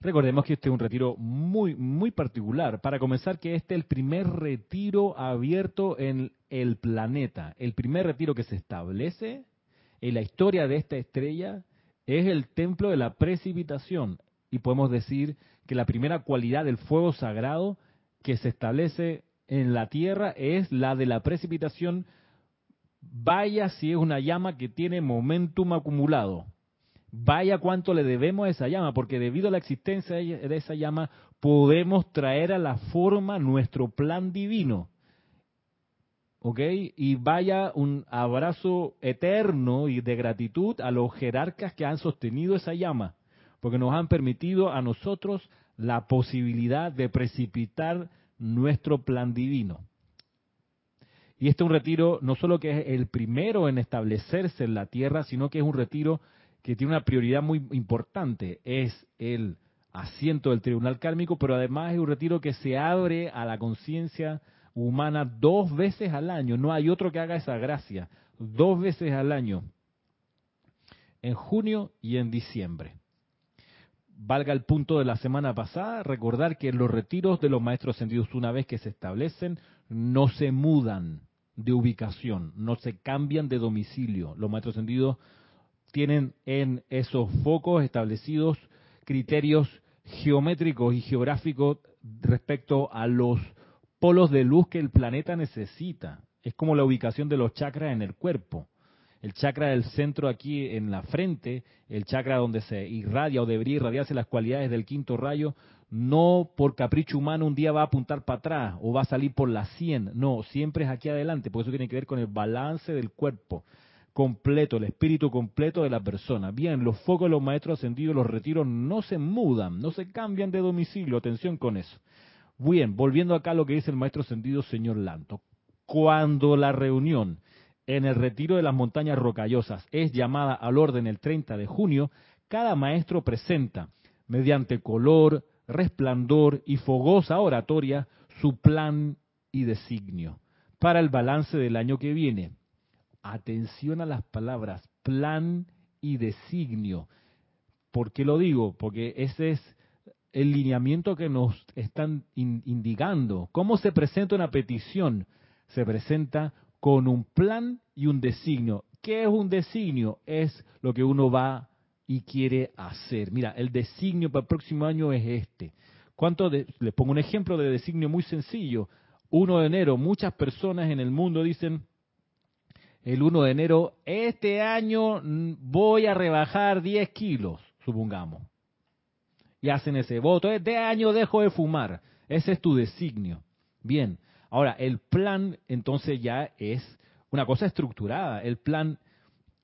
S1: Recordemos que este es un retiro muy, muy particular. Para comenzar, que este es el primer retiro abierto en el planeta. El primer retiro que se establece en la historia de esta estrella es el templo de la precipitación. Y podemos decir que la primera cualidad del fuego sagrado que se establece en la tierra es la de la precipitación. Vaya si es una llama que tiene momentum acumulado. Vaya cuánto le debemos a esa llama, porque debido a la existencia de esa llama podemos traer a la forma nuestro plan divino. ¿Ok? Y vaya un abrazo eterno y de gratitud a los jerarcas que han sostenido esa llama, porque nos han permitido a nosotros la posibilidad de precipitar nuestro plan divino. Y este es un retiro no solo que es el primero en establecerse en la tierra, sino que es un retiro que tiene una prioridad muy importante, es el asiento del tribunal kármico, pero además es un retiro que se abre a la conciencia humana dos veces al año. No hay otro que haga esa gracia. Dos veces al año. En junio y en diciembre. Valga el punto de la semana pasada, recordar que los retiros de los maestros ascendidos, una vez que se establecen, no se mudan de ubicación, no se cambian de domicilio. Los maestros ascendidos tienen en esos focos establecidos criterios geométricos y geográficos respecto a los polos de luz que el planeta necesita. Es como la ubicación de los chakras en el cuerpo. El chakra del centro aquí en la frente, el chakra donde se irradia o debería irradiarse las cualidades del quinto rayo, no por capricho humano un día va a apuntar para atrás o va a salir por la 100, no, siempre es aquí adelante, por eso tiene que ver con el balance del cuerpo completo, el espíritu completo de la persona. Bien, los focos de los maestros ascendidos, los retiros no se mudan, no se cambian de domicilio, atención con eso. Bien, volviendo acá a lo que dice el maestro sentido señor Lanto. Cuando la reunión en el retiro de las montañas rocallosas es llamada al orden el 30 de junio, cada maestro presenta, mediante color, resplandor y fogosa oratoria, su plan y designio para el balance del año que viene. Atención a las palabras plan y designio. ¿Por qué lo digo? Porque ese es el lineamiento que nos están indicando. ¿Cómo se presenta una petición? Se presenta con un plan y un designio. ¿Qué es un designio? Es lo que uno va y quiere hacer. Mira, el designio para el próximo año es este. ¿Cuánto les pongo un ejemplo de designio muy sencillo. 1 de enero, muchas personas en el mundo dicen, el 1 de enero, este año voy a rebajar 10 kilos, supongamos. Y hacen ese voto, este año dejo de fumar. Ese es tu designio. Bien, ahora el plan entonces ya es una cosa estructurada. El plan,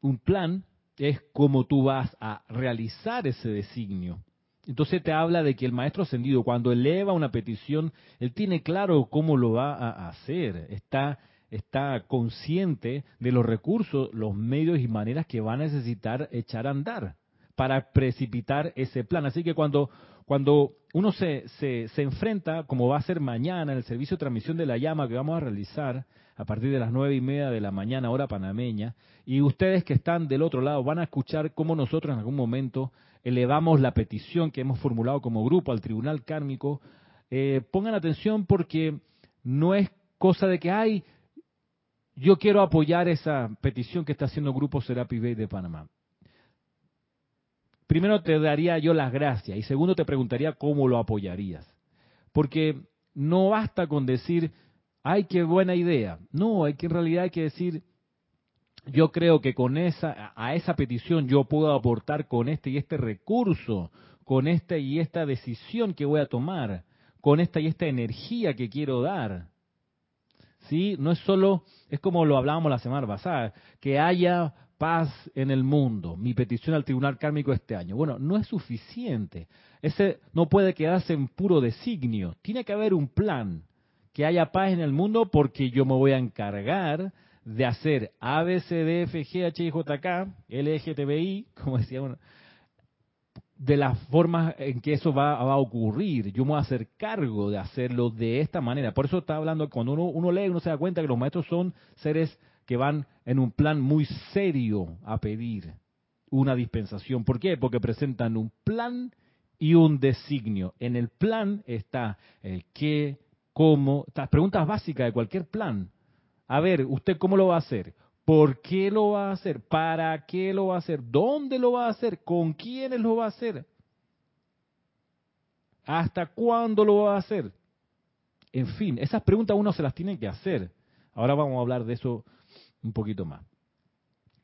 S1: un plan es cómo tú vas a realizar ese designio. Entonces te habla de que el maestro ascendido, cuando eleva una petición, él tiene claro cómo lo va a hacer. Está, está consciente de los recursos, los medios y maneras que va a necesitar echar a andar para precipitar ese plan. Así que cuando, cuando uno se, se, se enfrenta, como va a ser mañana en el servicio de transmisión de la llama que vamos a realizar, a partir de las nueve y media de la mañana, hora panameña, y ustedes que están del otro lado van a escuchar cómo nosotros en algún momento elevamos la petición que hemos formulado como grupo al tribunal kármico. Eh, pongan atención porque no es cosa de que, ay, yo quiero apoyar esa petición que está haciendo el Grupo Serapi Bay de Panamá. Primero te daría yo las gracias y segundo te preguntaría cómo lo apoyarías. Porque no basta con decir, ay, qué buena idea. No, hay que en realidad hay que decir, yo creo que con esa, a esa petición yo puedo aportar con este y este recurso, con esta y esta decisión que voy a tomar, con esta y esta energía que quiero dar. ¿Sí? No es solo, es como lo hablábamos la semana pasada, que haya paz en el mundo, mi petición al tribunal kármico este año. Bueno, no es suficiente. Ese no puede quedarse en puro designio. Tiene que haber un plan que haya paz en el mundo porque yo me voy a encargar de hacer A, B, C, D, F, G, H, I, J, K, L, G, T, B, I, como decía uno, de las formas en que eso va, a ocurrir. Yo me voy a hacer cargo de hacerlo de esta manera. Por eso está hablando, cuando uno, uno lee, uno se da cuenta que los maestros son seres que van en un plan muy serio a pedir una dispensación. ¿Por qué? Porque presentan un plan y un designio. En el plan está el qué, cómo, las preguntas básicas de cualquier plan. A ver, ¿usted cómo lo va a hacer? ¿Por qué lo va a hacer? ¿Para qué lo va a hacer? ¿Dónde lo va a hacer? ¿Con quiénes lo va a hacer? ¿Hasta cuándo lo va a hacer? En fin, esas preguntas uno se las tiene que hacer. Ahora vamos a hablar de eso un poquito más.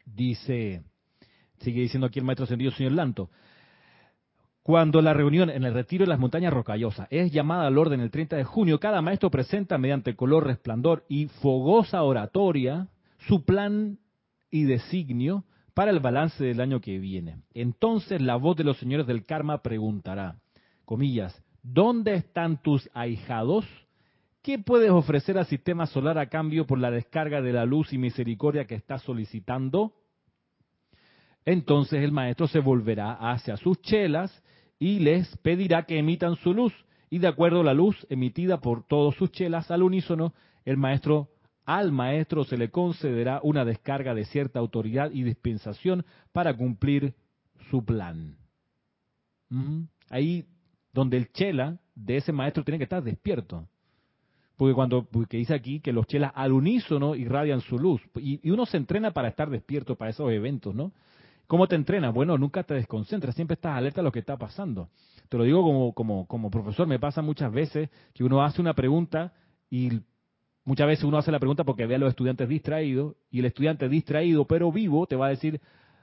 S1: Dice, sigue diciendo aquí el maestro sentido, señor Lanto, cuando la reunión en el retiro de las montañas rocallosas es llamada al orden el 30 de junio, cada maestro presenta mediante color, resplandor y fogosa oratoria su plan y designio para el balance del año que viene. Entonces la voz de los señores del karma preguntará, comillas, ¿dónde están tus ahijados? ¿Qué puedes ofrecer al sistema solar a cambio por la descarga de la luz y misericordia que estás solicitando? Entonces el maestro se volverá hacia sus chelas y les pedirá que emitan su luz. Y de acuerdo a la luz emitida por todos sus chelas al unísono, el maestro al maestro se le concederá una descarga de cierta autoridad y dispensación para cumplir su plan. Ahí donde el chela de ese maestro tiene que estar despierto. Porque cuando porque dice aquí que los chelas al unísono irradian su luz. Y, uno se entrena para estar despierto para esos eventos, ¿no? ¿Cómo te entrenas? Bueno, nunca te desconcentras, siempre estás alerta a lo que está pasando. Te lo digo como, como, como profesor, me pasa muchas veces que uno hace una pregunta y muchas veces uno hace la pregunta porque ve a los estudiantes distraídos y el estudiante distraído pero vivo te va a decir,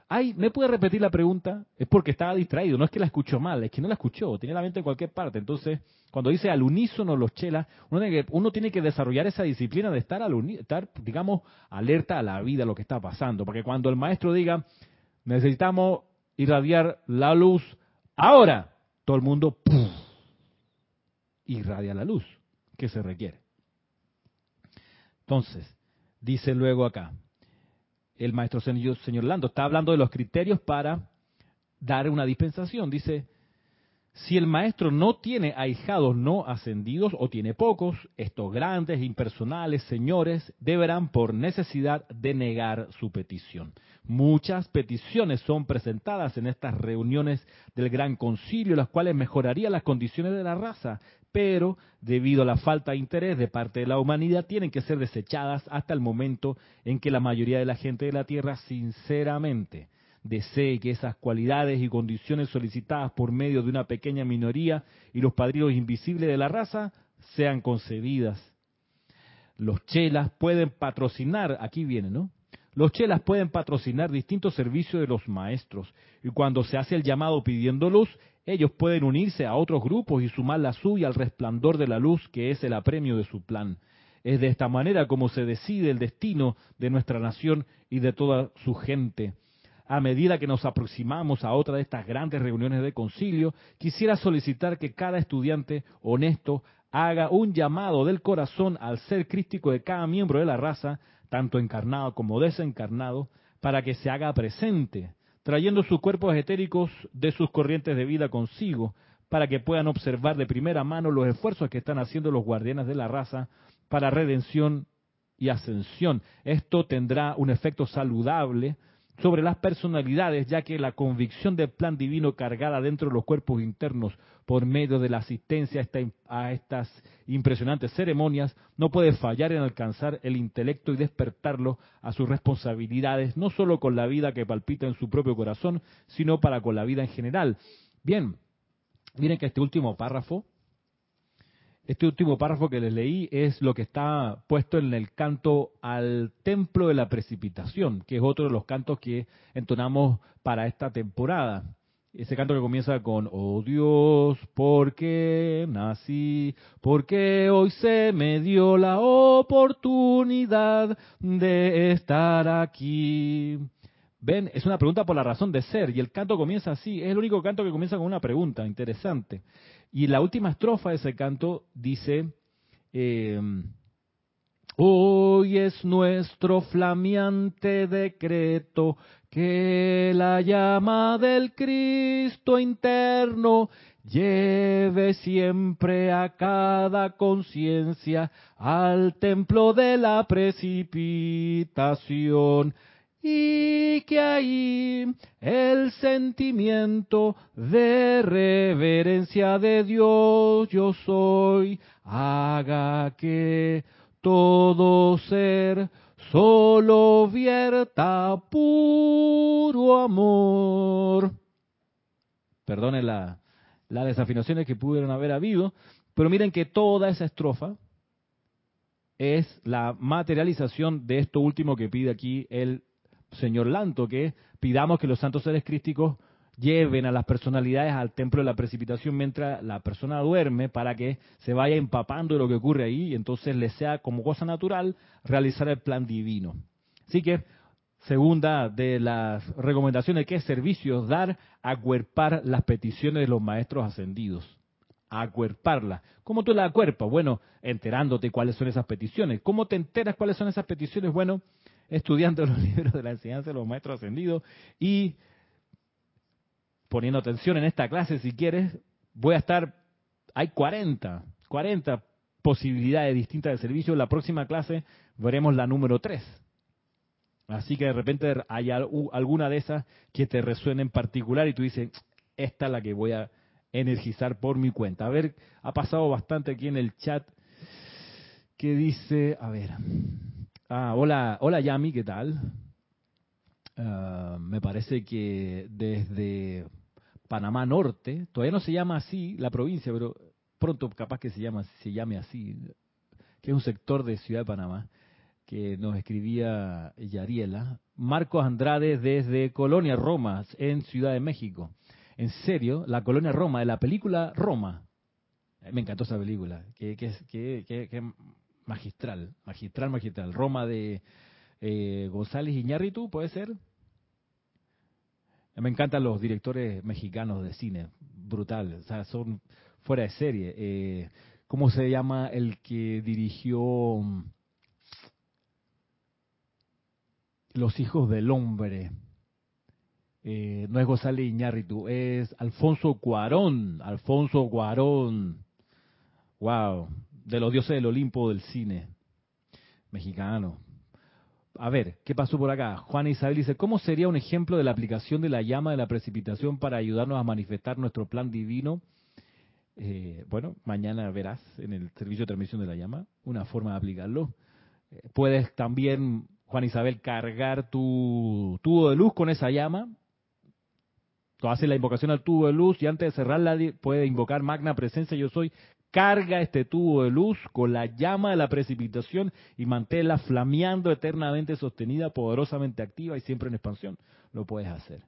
S1: ay, ¿me puede repetir la pregunta? Es porque estaba distraído, no es que la escuchó mal, es que no la escuchó, tenía la mente en cualquier parte. Entonces, cuando dice al unísono los chelas, uno tiene que, desarrollar esa disciplina de estar, estar, digamos, alerta a la vida, a lo que está pasando. Porque cuando el maestro diga, necesitamos irradiar la luz ahora. Todo el mundo irradia la luz que se requiere. Entonces, dice luego acá, el maestro señor, Lando está hablando de los criterios para dar una dispensación. Dice, si el maestro no tiene ahijados no ascendidos o tiene pocos, estos grandes, impersonales señores deberán por necesidad denegar su petición. Muchas peticiones son presentadas en estas reuniones del Gran Concilio, las cuales mejorarían las condiciones de la raza, pero debido a la falta de interés de parte de la humanidad tienen que ser desechadas hasta el momento en que la mayoría de la gente de la Tierra sinceramente desee que esas cualidades y condiciones solicitadas por medio de una pequeña minoría y los padrinos invisibles de la raza sean concedidas. Los chelas pueden patrocinar, aquí viene, ¿no? Los chelas pueden patrocinar distintos servicios de los maestros y cuando se hace el llamado pidiendo luz, ellos pueden unirse a otros grupos y sumar la suya al resplandor de la luz que es el apremio de su plan. Es de esta manera como se decide el destino de nuestra nación y de toda su gente. A medida que nos aproximamos a otra de estas grandes reuniones de concilio, quisiera solicitar que cada estudiante honesto haga un llamado del corazón al ser crístico de cada miembro de la raza, tanto encarnado como desencarnado, para que se haga presente, trayendo sus cuerpos etéricos de sus corrientes de vida consigo, para que puedan observar de primera mano los esfuerzos que están haciendo los guardianes de la raza para redención y ascensión. Esto tendrá un efecto saludable sobre las personalidades, ya que la convicción del plan divino cargada dentro de los cuerpos internos por medio de la asistencia a, estas impresionantes ceremonias no puede fallar en alcanzar el intelecto y despertarlo a sus responsabilidades, no solo con la vida que palpita en su propio corazón, sino para con la vida en general. Bien, miren que este último párrafo este último párrafo que les leí es lo que está puesto en el canto al templo de la precipitación, que es otro de los cantos que entonamos para esta temporada. Ese canto que comienza con, oh Dios, ¿por qué nací? Porque hoy se me dio la oportunidad de estar aquí. Ven, es una pregunta por la razón de ser, y el canto comienza así, es el único canto que comienza con una pregunta, interesante. Y la última estrofa de ese canto dice, eh, hoy es nuestro flameante decreto que la llama del Cristo interno lleve siempre a cada conciencia al templo de la precipitación y que ahí el sentimiento de reverencia de Dios yo soy haga que todo ser solo vierta puro amor. Perdone la, las desafinaciones que pudieron haber habido, pero miren que toda esa estrofa es la materialización de esto último que pide aquí el señor Lanto, que pidamos que los santos seres crísticos lleven a las personalidades al templo de la precipitación mientras la persona duerme para que se vaya empapando de lo que ocurre ahí y entonces le sea como cosa natural realizar el plan divino. Así que, segunda de las recomendaciones es servicios, dar, acuerpar las peticiones de los maestros ascendidos. Acuerparlas. ¿Cómo tú las acuerpas? Bueno, enterándote cuáles son esas peticiones. ¿Cómo te enteras cuáles son esas peticiones? Bueno, estudiando los libros de la enseñanza de los maestros ascendidos y poniendo atención en esta clase, si quieres, voy a estar, hay 40, 40 posibilidades distintas de servicio. la próxima clase veremos la número 3. Así que de repente hay alguna de esas que te resuene en particular y tú dices, esta es la que voy a energizar por mi cuenta. A ver, ha pasado bastante aquí en el chat que dice, a ver, Ah, hola, hola Yami, ¿qué tal? Ah, me parece que desde Panamá Norte, todavía no se llama así la provincia, pero pronto capaz que se llama, llame así, que es un sector de Ciudad de Panamá, que nos escribía Yariela. Marcos Andrade desde Colonia Roma, en Ciudad de México. En serio, la Colonia Roma, de la película Roma. Me encantó esa película. que, que, que magistral, magistral, magistral. Roma de eh, González Iñárritu, ¿puede ser? Me encantan los directores mexicanos de cine, brutal, o sea, son fuera de serie. Eh, ¿Cómo se llama el que dirigió mm, Los Hijos del Hombre? Eh, no es González Iñárritu, es Alfonso Cuarón, Alfonso Cuarón. Wow, de los dioses del Olimpo del cine mexicano. A ver, ¿qué pasó por acá? Juan Isabel dice, ¿cómo sería un ejemplo de la aplicación de la llama de la precipitación para ayudarnos a manifestar nuestro plan divino? Eh, bueno, mañana verás en el servicio de transmisión de la llama una forma de aplicarlo. Eh, puedes también, Juan Isabel, cargar tu tubo de luz con esa llama. Tú haces la invocación al tubo de luz y antes de cerrarla puedes invocar magna presencia yo soy carga este tubo de luz con la llama de la precipitación y manténla flameando eternamente sostenida, poderosamente activa y siempre en expansión. Lo puedes hacer.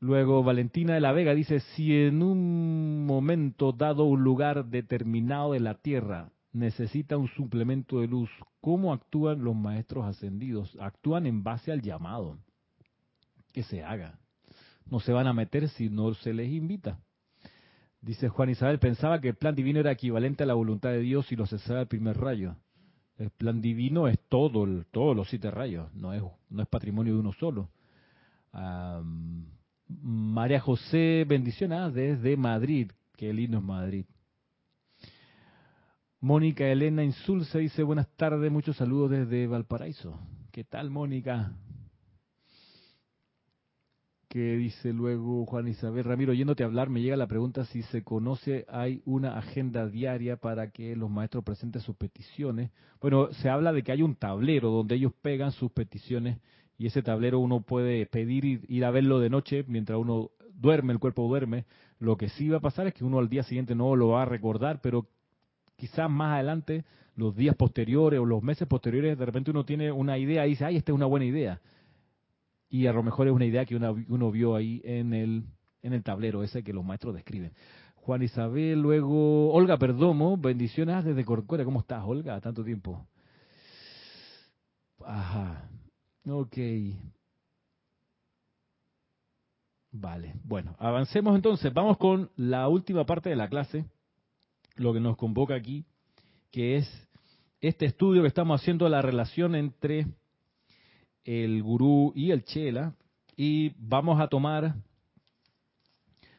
S1: Luego Valentina de la Vega dice, si en un momento dado un lugar determinado de la Tierra necesita un suplemento de luz, ¿cómo actúan los maestros ascendidos? Actúan en base al llamado que se haga. No se van a meter si no se les invita. Dice Juan Isabel, pensaba que el plan divino era equivalente a la voluntad de Dios y lo cesaba el primer rayo. El plan divino es todo, todos los siete rayos, no es, no es patrimonio de uno solo. María José, bendiciones desde Madrid, qué lindo es Madrid. Mónica Elena Insulza dice buenas tardes, muchos saludos desde Valparaíso. ¿Qué tal Mónica? Que dice luego Juan Isabel Ramiro, oyéndote hablar, me llega la pregunta si se conoce, hay una agenda diaria para que los maestros presenten sus peticiones. Bueno, se habla de que hay un tablero donde ellos pegan sus peticiones y ese tablero uno puede pedir ir, ir a verlo de noche mientras uno duerme, el cuerpo duerme. Lo que sí va a pasar es que uno al día siguiente no lo va a recordar, pero quizás más adelante, los días posteriores o los meses posteriores, de repente uno tiene una idea y dice, ay, esta es una buena idea y a lo mejor es una idea que uno vio ahí en el, en el tablero ese que los maestros describen. Juan Isabel, luego Olga Perdomo, bendiciones desde Corcuera. ¿Cómo estás, Olga? Tanto tiempo. Ajá. Ok. Vale. Bueno, avancemos entonces. Vamos con la última parte de la clase, lo que nos convoca aquí, que es este estudio que estamos haciendo de la relación entre el gurú y el chela y vamos a tomar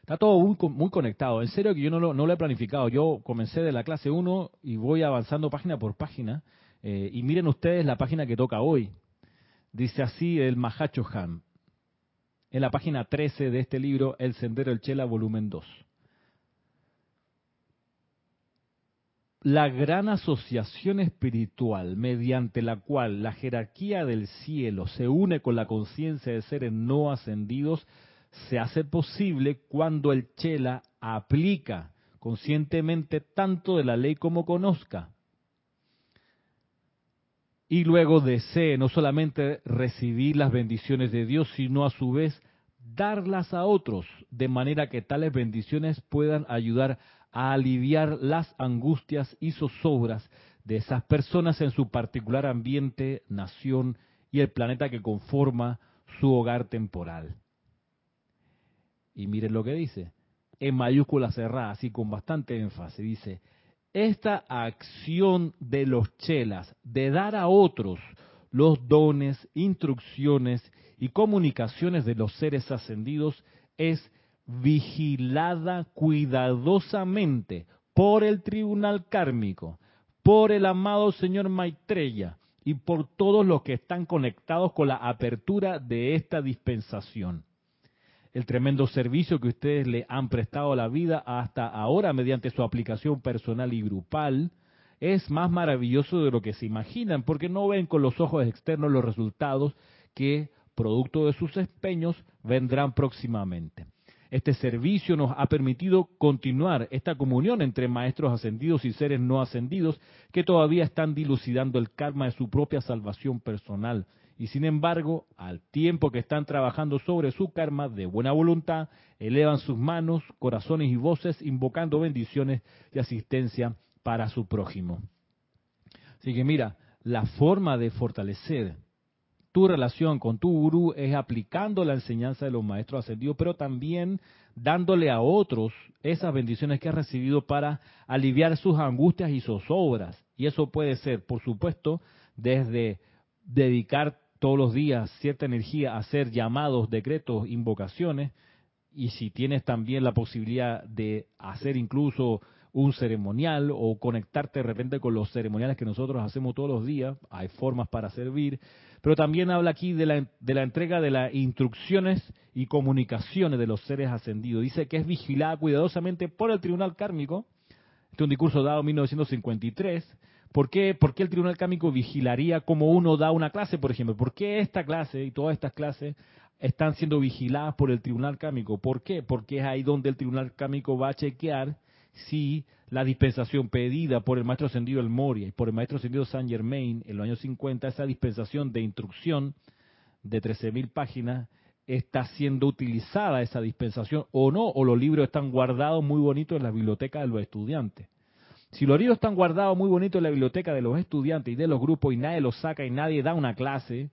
S1: Está todo muy, conectado. En serio que yo no lo, no lo, he planificado. Yo comencé de la clase 1 y voy avanzando página por página. Eh, y miren ustedes la página que toca hoy. Dice así el Mahacho Han. En la página 13 de este libro, El Sendero del Chela, volumen 2. La gran asociación espiritual mediante la cual la jerarquía del cielo se une con la conciencia de seres no ascendidos se hace posible cuando el chela aplica conscientemente tanto de la ley como conozca. Y luego desee no solamente recibir las bendiciones de Dios, sino a su vez darlas a otros, de manera que tales bendiciones puedan ayudar a aliviar las angustias y zozobras de esas personas en su particular ambiente, nación y el planeta que conforma su hogar temporal. Y miren lo que dice, en mayúscula cerrada, así con bastante énfasis, dice, esta acción de los chelas de dar a otros los dones, instrucciones y comunicaciones de los seres ascendidos es vigilada cuidadosamente por el tribunal kármico, por el amado señor Maitreya y por todos los que están conectados con la apertura de esta dispensación. El tremendo servicio que ustedes le han prestado a la vida hasta ahora mediante su aplicación personal y grupal es más maravilloso de lo que se imaginan, porque no ven con los ojos externos los resultados que, producto de sus empeños, vendrán próximamente. Este servicio nos ha permitido continuar esta comunión entre maestros ascendidos y seres no ascendidos que todavía están dilucidando el karma de su propia salvación personal. Y sin embargo, al tiempo que están trabajando sobre su karma de buena voluntad, elevan sus manos, corazones y voces invocando bendiciones y asistencia para su prójimo. Así que mira, la forma de fortalecer tu relación con tu gurú es aplicando la enseñanza de los maestros ascendidos, pero también dándole a otros esas bendiciones que has recibido para aliviar sus angustias y sus obras. Y eso puede ser, por supuesto, desde dedicar todos los días cierta energía a hacer llamados, decretos, invocaciones, y si tienes también la posibilidad de hacer incluso un ceremonial o conectarte de repente con los ceremoniales que nosotros hacemos todos los días, hay formas para servir, pero también habla aquí de la, de la entrega de las instrucciones y comunicaciones de los seres ascendidos. Dice que es vigilada cuidadosamente por el Tribunal Kármico. Este es un discurso dado en 1953. ¿Por qué, ¿Por qué el Tribunal Kármico vigilaría como uno da una clase, por ejemplo? ¿Por qué esta clase y todas estas clases están siendo vigiladas por el Tribunal Kármico? ¿Por qué? Porque es ahí donde el Tribunal Kármico va a chequear si la dispensación pedida por el maestro ascendido El Moria y por el maestro ascendido Saint Germain en los años 50, esa dispensación de instrucción de 13.000 páginas, está siendo utilizada esa dispensación o no, o los libros están guardados muy bonitos en la biblioteca de los estudiantes. Si los libros están guardados muy bonitos en la biblioteca de los estudiantes y de los grupos y nadie los saca y nadie da una clase,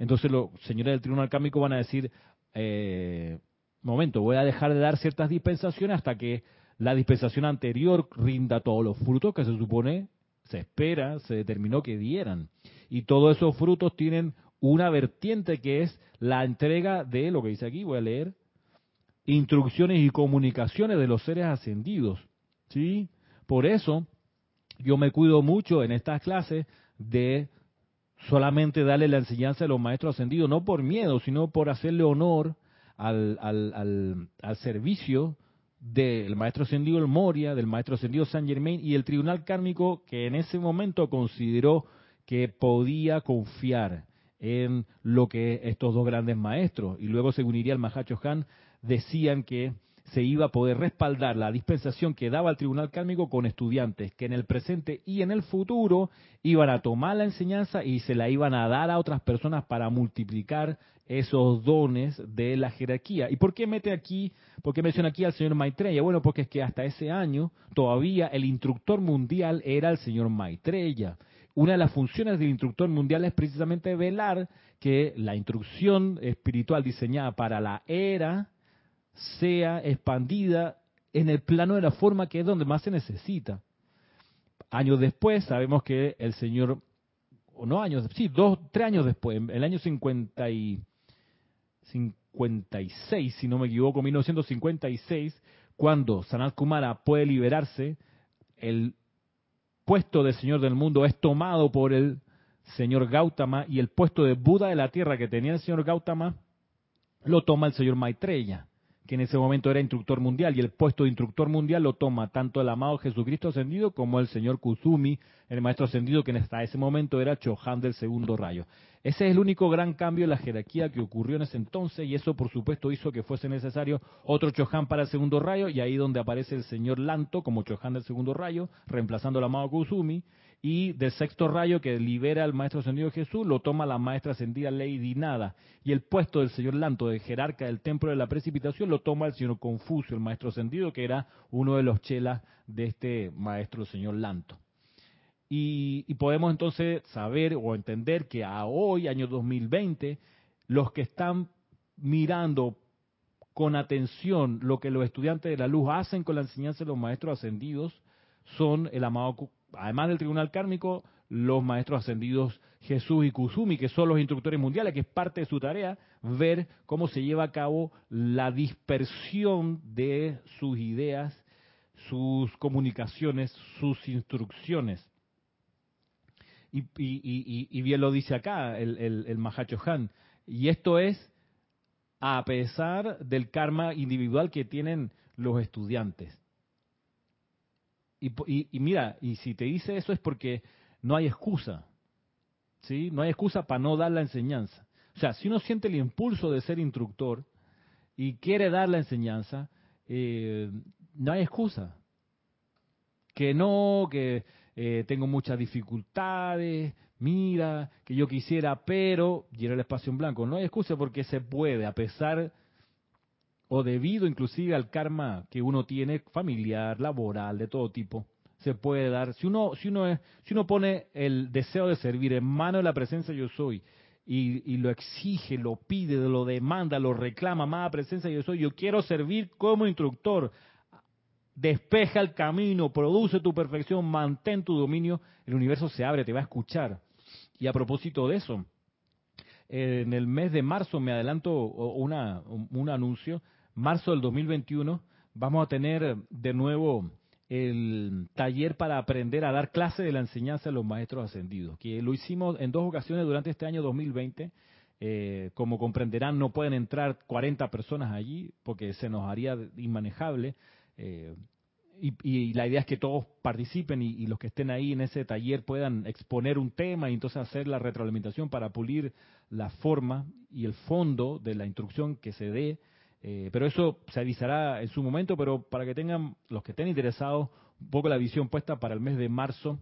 S1: entonces los señores del Tribunal Cámico van a decir, eh, momento, voy a dejar de dar ciertas dispensaciones hasta que la dispensación anterior rinda todos los frutos que se supone, se espera, se determinó que dieran. Y todos esos frutos tienen una vertiente que es la entrega de lo que dice aquí, voy a leer, instrucciones y comunicaciones de los seres ascendidos. ¿Sí? Por eso yo me cuido mucho en estas clases de solamente darle la enseñanza a los maestros ascendidos, no por miedo, sino por hacerle honor al, al, servicio del maestro ascendido El Moria, del maestro ascendido San Germain y el tribunal kármico que en ese momento consideró que podía confiar en lo que estos dos grandes maestros, y luego se uniría el Mahacho Han, decían que se iba a poder respaldar la dispensación que daba el tribunal kármico con estudiantes que en el presente y en el futuro iban a tomar la enseñanza y se la iban a dar a otras personas para multiplicar esos dones de la jerarquía. ¿Y por qué mete aquí, por qué menciona aquí al señor Maitreya? Bueno, porque es que hasta ese año todavía el instructor mundial era el señor Maitreya. Una de las funciones del instructor mundial es precisamente velar que la instrucción espiritual diseñada para la era sea expandida en el plano de la forma que es donde más se necesita. Años después sabemos que el Señor, o no años, sí, dos, tres años después, en el año 50 y, 56, si no me equivoco, 1956, cuando Sanat Kumara puede liberarse, el puesto de Señor del mundo es tomado por el Señor Gautama y el puesto de Buda de la tierra que tenía el Señor Gautama lo toma el Señor Maitreya que en ese momento era instructor mundial, y el puesto de instructor mundial lo toma tanto el amado Jesucristo ascendido como el señor Kusumi, el maestro ascendido, que hasta ese momento era Chohan del segundo rayo. Ese es el único gran cambio en la jerarquía que ocurrió en ese entonces, y eso por supuesto hizo que fuese necesario otro Chohan para el segundo rayo, y ahí donde aparece el señor Lanto como Chohan del segundo rayo, reemplazando al amado Kusumi, y del sexto rayo que libera al maestro ascendido Jesús lo toma la maestra ascendida Lady Nada y el puesto del señor Lanto de jerarca del templo de la precipitación lo toma el señor Confucio, el maestro ascendido que era uno de los chelas de este maestro el señor Lanto. Y, y podemos entonces saber o entender que a hoy, año 2020, los que están mirando con atención lo que los estudiantes de la luz hacen con la enseñanza de los maestros ascendidos son el amado además del tribunal kármico, los maestros ascendidos Jesús y Kusumi, que son los instructores mundiales, que es parte de su tarea, ver cómo se lleva a cabo la dispersión de sus ideas, sus comunicaciones, sus instrucciones. Y, bien lo dice acá el, el, el Mahacho Han. Y esto es a pesar del karma individual que tienen los estudiantes. Y, mira, y si te dice eso es porque no hay excusa. ¿Sí? No hay excusa para no dar la enseñanza. O sea, si uno siente el impulso de ser instructor y quiere dar la enseñanza, eh, no hay excusa. Que no, que eh, tengo muchas dificultades, mira, que yo quisiera, pero llena el espacio en blanco. No hay excusa porque se puede, a pesar o debido inclusive al karma que uno tiene familiar, laboral, de todo tipo, se puede dar. Si uno, si uno, si uno pone el deseo de servir en mano de la presencia yo soy y, lo exige, lo pide, lo demanda, lo reclama, amada presencia yo soy, yo quiero servir como instructor, despeja el camino, produce tu perfección, mantén tu dominio, el universo se abre, te va a escuchar. Y a propósito de eso, en el mes de marzo me adelanto una, un anuncio, marzo del 2021 vamos a tener de nuevo el taller para aprender a dar clase de la enseñanza de los maestros ascendidos, que lo hicimos en dos ocasiones durante este año 2020. Eh, como comprenderán, no pueden entrar 40 personas allí porque se nos haría inmanejable. Eh, y, la idea es que todos participen y, los que estén ahí en ese taller puedan exponer un tema y entonces hacer la retroalimentación para pulir la forma y el fondo de la instrucción que se dé Eh, pero eso se avisará en su momento, pero para que tengan los que estén interesados un poco la visión puesta para el mes de marzo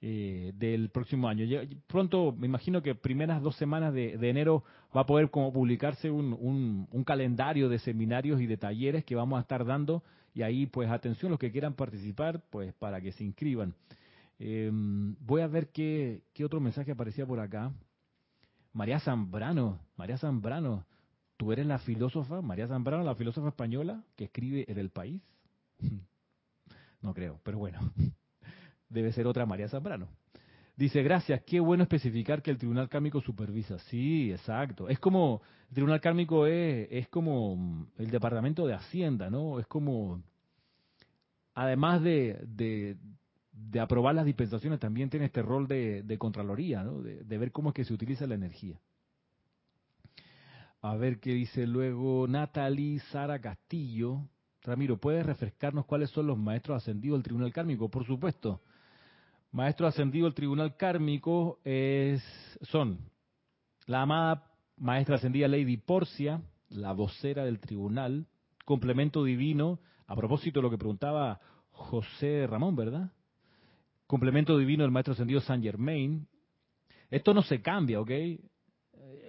S1: eh, del próximo año. Pronto, me imagino que primeras dos semanas de, enero va a poder como publicarse un, un, calendario de seminarios y de talleres que vamos a estar dando y ahí pues atención los que quieran participar pues para que se inscriban. Em, voy a ver qué, qué otro mensaje aparecía por acá. María Zambrano, María Zambrano, tú eres la filósofa, María Zambrano, la filósofa española que escribe en el país. No creo, pero bueno, debe ser otra María Zambrano. Dice, gracias, qué bueno especificar que el tribunal kármico supervisa. Sí, exacto. Es como, el tribunal kármico es, es como el departamento de Hacienda, ¿no? Es como, además de, de, aprobar las dispensaciones, también tiene este rol de, de Contraloría, ¿no? De, de ver cómo es que se utiliza la energía. A ver qué dice luego Natalie Sara Castillo. Ramiro, ¿puedes refrescarnos cuáles son los maestros ascendidos del Tribunal Kármico? Por supuesto. Maestro ascendido del Tribunal Kármico es, son la amada maestra ascendida Lady Porcia, la vocera del tribunal, complemento divino, a propósito de lo que preguntaba José Ramón, ¿verdad? Complemento divino del maestro ascendido Saint Germain. Esto no se cambia, ¿ok?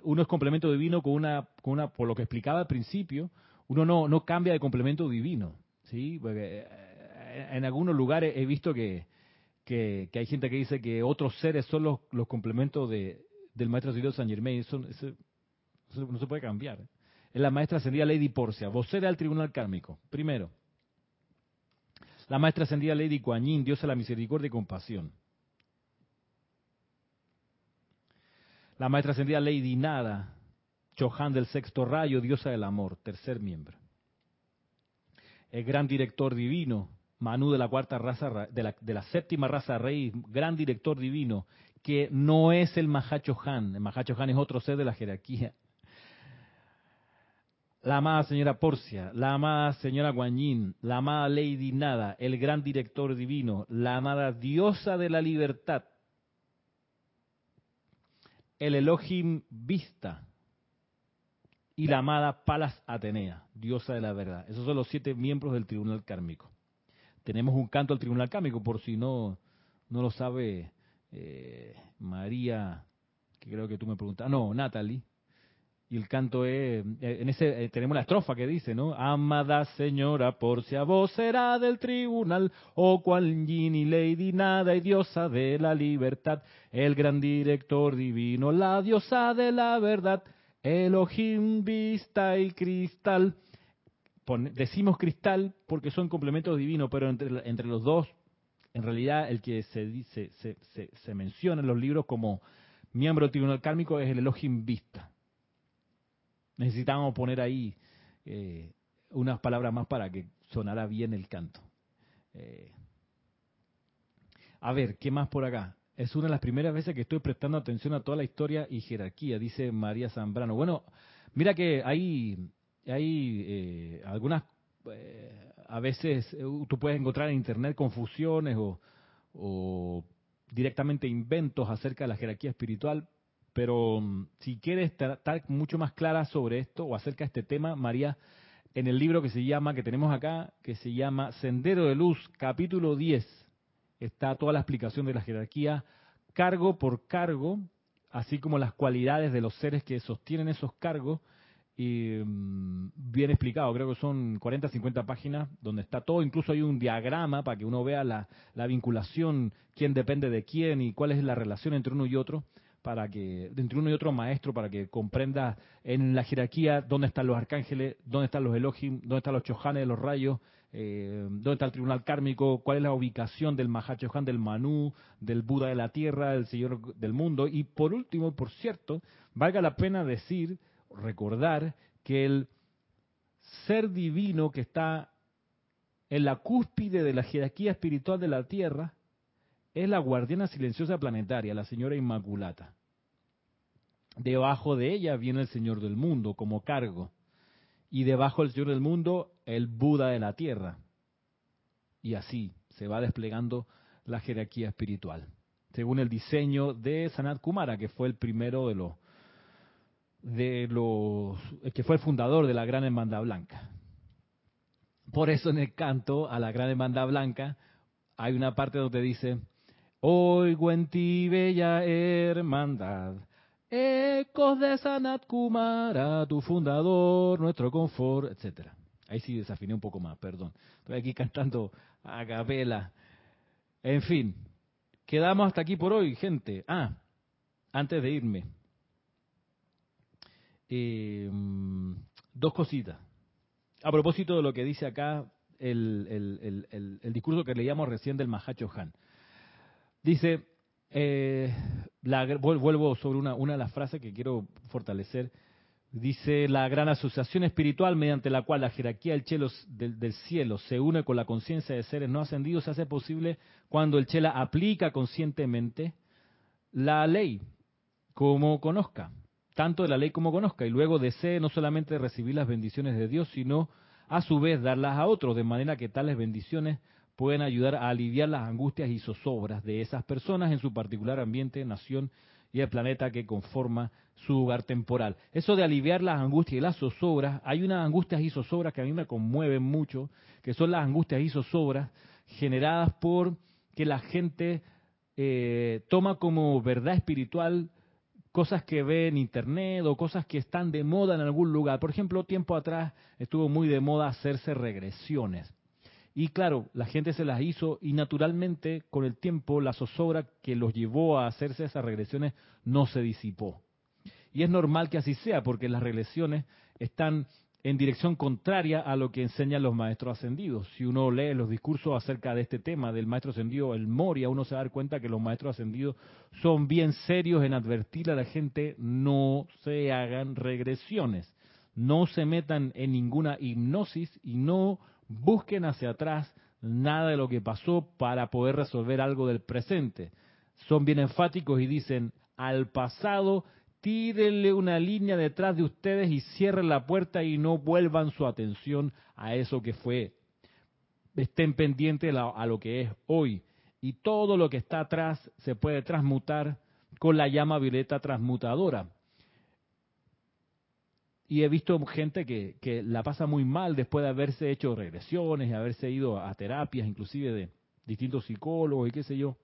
S1: uno es complemento divino con una, con una, por lo que explicaba al principio, uno no, no cambia de complemento divino, ¿sí? Porque eh, en algunos lugares he visto que, que, hay gente que dice que otros seres son los, los complementos de, del maestro ascendido San Germain, eso, no se puede cambiar. Es la maestra ascendida Lady Porcia, vocera del tribunal kármico, primero. La maestra ascendida Lady Kuan Yin, Dios de la misericordia y compasión. La maestra ascendida Lady Nada, Chohan del sexto rayo, diosa del amor, tercer miembro. El gran director divino, Manu de la cuarta raza, de la, séptima raza rey, gran director divino, que no es el Mahacho Han, el Mahacho es otro ser de la jerarquía. La amada señora Porcia, la amada señora Guanyin, la amada Lady Nada, el gran director divino, la amada diosa de la libertad, el Elohim Vista y la amada Palas Atenea, diosa de la verdad. Esos son los siete miembros del tribunal kármico. Tenemos un canto al tribunal kármico, por si no, no lo sabe eh, María, que creo que tú me preguntas. No, Natalie. Y el canto es, eh, en ese eh, tenemos la estrofa que dice, ¿no? Amada señora, por si a vos será del tribunal, o cual y lady nada y diosa de la libertad, el gran director divino, la diosa de la verdad, Elohim, vista y cristal. decimos cristal porque son complementos divinos, pero entre, entre los dos, en realidad el que se, dice, se, se, se menciona en los libros como miembro del tribunal kármico es el Elohim vista necesitábamos poner ahí eh, unas palabras más para que sonara bien el canto. Eh, a ver, ¿qué más por acá? Es una de las primeras veces que estoy prestando atención a toda la historia y jerarquía, dice María Zambrano. Bueno, mira que hay, hay eh, algunas, a veces tú puedes encontrar en Internet confusiones o, o directamente inventos acerca de la jerarquía espiritual, pero mm, si quieres estar, mucho más clara sobre esto o acerca de este tema, María, en el libro que se llama, que tenemos acá, que se llama Sendero de Luz, capítulo 10, está toda la explicación de la jerarquía, cargo por cargo, así como las cualidades de los seres que sostienen esos cargos, y mm, bien explicado, creo que son 40, 50 páginas donde está todo, incluso hay un diagrama para que uno vea la, la vinculación, quién depende de quién y cuál es la relación entre uno y otro para que, entre uno y otro maestro, para que comprenda en la jerarquía dónde están los arcángeles, dónde están los Elohim, dónde están los Chohanes de los rayos, eh, dónde está el tribunal kármico, cuál es la ubicación del Mahachohan, del Manú, del Buda de la tierra, del Señor del mundo. Y por último, por cierto, valga la pena decir, recordar que el ser divino que está en la cúspide de la jerarquía espiritual de la tierra, es la guardiana silenciosa planetaria, la señora Inmaculata. Debajo de ella viene el Señor del Mundo como cargo. Y debajo del Señor del Mundo, el Buda de la Tierra. Y así se va desplegando la jerarquía espiritual. Según el diseño de Sanat Kumara, que fue el primero de los de los que fue el fundador de la Gran Hermandad Blanca. Por eso en el canto a la Gran Hermandad Blanca hay una parte donde dice, Oigo en ti, bella hermandad, ecos de Sanat Kumara, tu fundador, nuestro confort, etcétera. Ahí sí desafiné un poco más, perdón. Estoy aquí cantando a capela. En fin, quedamos hasta aquí por hoy, gente. Ah, antes de irme, eh, dos cositas. A propósito de lo que dice acá el, el, discurso que leíamos recién del Mahacho Han. Dice, eh, vuelvo sobre una, una de las frases que quiero fortalecer. Dice la gran asociación espiritual mediante la cual la jerarquía del cielo, del, cielo se une con la conciencia de seres no ascendidos se hace posible cuando el chela aplica conscientemente la ley como conozca, tanto de la ley como conozca, y luego desee no solamente recibir las bendiciones de Dios, sino a su vez darlas a otros, de manera que tales bendiciones pueden ayudar a aliviar las angustias y zozobras de esas personas en su particular ambiente, nación y el planeta que conforma su hogar temporal. Eso de aliviar las angustias y las zozobras, hay unas angustias y zozobras que a mí me conmueven mucho, que son las angustias y zozobras generadas por que la gente eh, toma como verdad espiritual cosas que ve en internet o cosas que están de moda en algún lugar. Por ejemplo, tiempo atrás estuvo muy de moda hacerse regresiones. Y claro, la gente se las hizo y naturalmente con el tiempo la zozobra que los llevó a hacerse esas regresiones no se disipó. Y es normal que así sea porque las regresiones están en dirección contraria a lo que enseñan los maestros ascendidos. Si uno lee los discursos acerca de este tema del maestro ascendido, el Moria, uno se da cuenta que los maestros ascendidos son bien serios en advertir a la gente no se hagan regresiones, no se metan en ninguna hipnosis y no busquen hacia atrás nada de lo que pasó para poder resolver algo del presente. Son bien enfáticos y dicen, al pasado tírenle una línea detrás de ustedes y cierren la puerta y no vuelvan su atención a eso que fue. Estén pendientes a lo que es hoy. Y todo lo que está atrás se puede transmutar con la llama violeta transmutadora. Y he visto gente que, que la pasa muy mal después de haberse hecho regresiones, y haberse ido a terapias, inclusive de distintos psicólogos y qué sé yo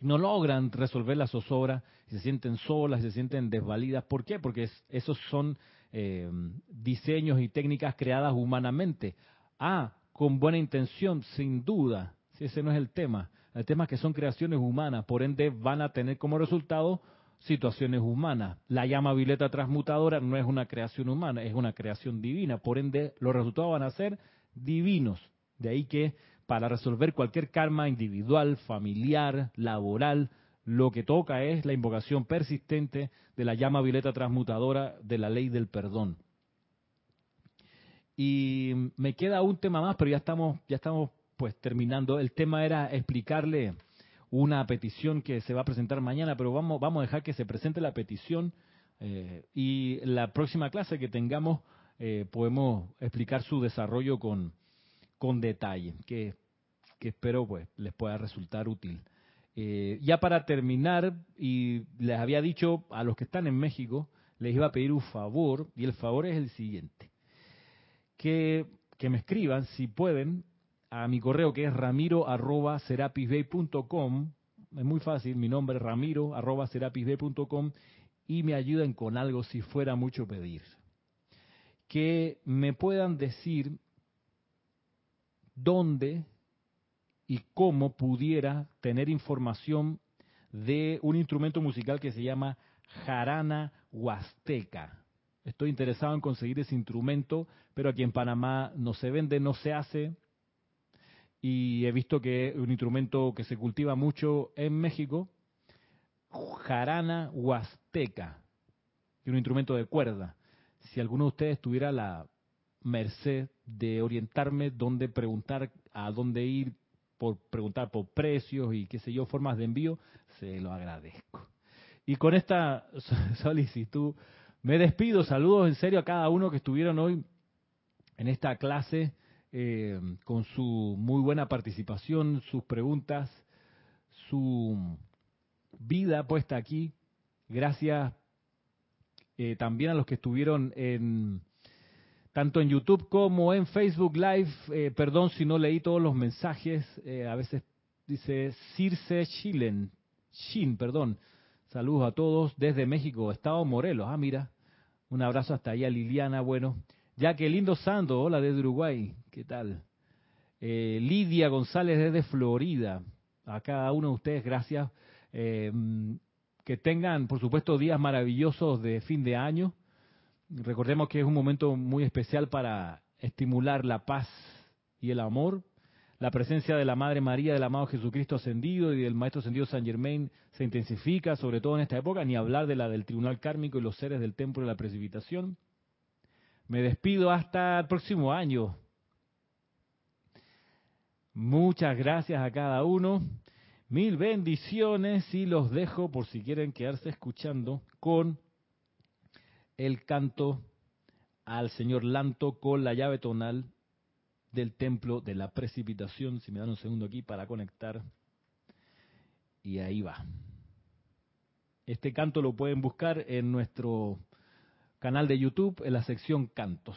S1: no logran resolver la zozobra se sienten solas, se sienten desvalidas. ¿Por qué? Porque esos son eh, diseños y técnicas creadas humanamente. Ah, con buena intención, sin duda. Si ese no es el tema. El tema es que son creaciones humanas, por ende van a tener como resultado situaciones humanas. La llama violeta transmutadora no es una creación humana, es una creación divina, por ende los resultados van a ser divinos. De ahí que para resolver cualquier karma individual, familiar, laboral, lo que toca es la invocación persistente de la llama violeta transmutadora de la ley del perdón. Y me queda un tema más, pero ya estamos, ya estamos pues terminando. El tema era explicarle una petición que se va a presentar mañana, pero vamos, vamos a dejar que se presente la petición eh, y la próxima clase que tengamos eh, podemos explicar su desarrollo con, con detalle, que, espero pues les pueda resultar útil. Eh, ya para terminar, y les había dicho a los que están en México, les iba a pedir un favor, y el favor es el siguiente, que, que me escriban, si pueden, a mi correo que es ramiro arroba es muy fácil, mi nombre es ramiro arroba y me ayuden con algo si fuera mucho pedir. Que me puedan decir dónde y cómo pudiera tener información de un instrumento musical que se llama jarana huasteca. Estoy interesado en conseguir ese instrumento, pero aquí en Panamá no se vende, no se hace. Y he visto que es un instrumento que se cultiva mucho en México, jarana huasteca, y un instrumento de cuerda. Si alguno de ustedes tuviera la merced de orientarme dónde preguntar, a dónde ir, por preguntar por precios y qué sé yo, formas de envío, se lo agradezco. Y con esta solicitud me despido, saludos en serio a cada uno que estuvieron hoy en esta clase eh, con su muy buena participación, sus preguntas, su vida puesta aquí. Gracias eh, también a los que estuvieron en tanto en YouTube como en Facebook Live. Eh, perdón si no leí todos los mensajes. A veces dice Circe Chilen, Shin, perdón. Saludos a todos desde México, Estado Morelos. Ah, mira. Un abrazo hasta allá, Liliana. Bueno, ya que lindo Sando, hola desde Uruguay. ¿Qué tal? Lidia González desde Florida. A cada uno de ustedes, gracias eh, que tengan, por supuesto, días maravillosos de fin de año. Recordemos que es un momento muy especial para estimular la paz y el amor. La presencia de la Madre María, del amado Jesucristo ascendido y del Maestro ascendido San Germain se intensifica, sobre todo en esta época, ni hablar de la del Tribunal Kármico y los seres del Templo de la Precipitación. Me despido hasta el próximo año. Muchas gracias a cada uno. Mil bendiciones y los dejo por si quieren quedarse escuchando con el canto al señor Lanto con la llave tonal del templo de la precipitación. Si me dan un segundo aquí para conectar. Y ahí va. Este canto lo pueden buscar en nuestro canal de YouTube en la sección cantos.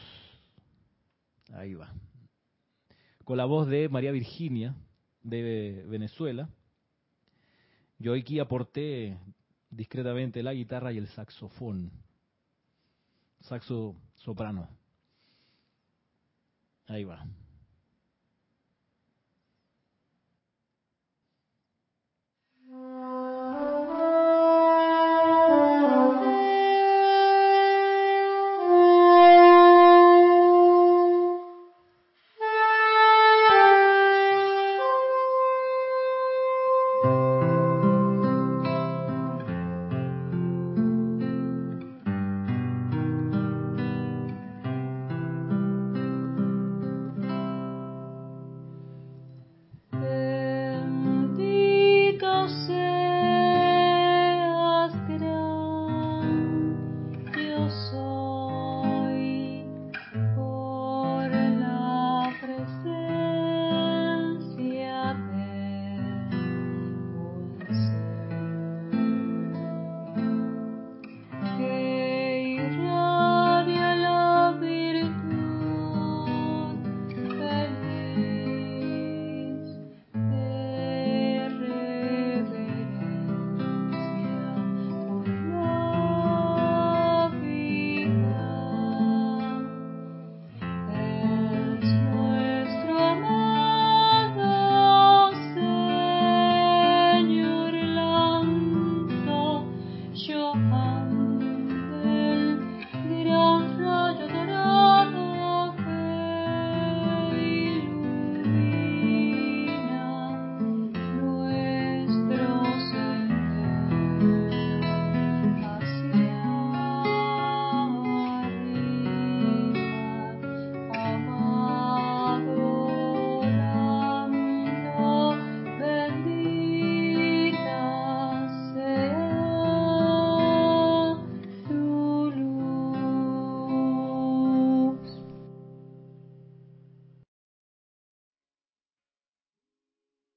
S1: Ahí va. Con la voz de María Virginia de Venezuela yo aquí aporté discretamente la guitarra y el saxofón, saxo soprano. Ahí va.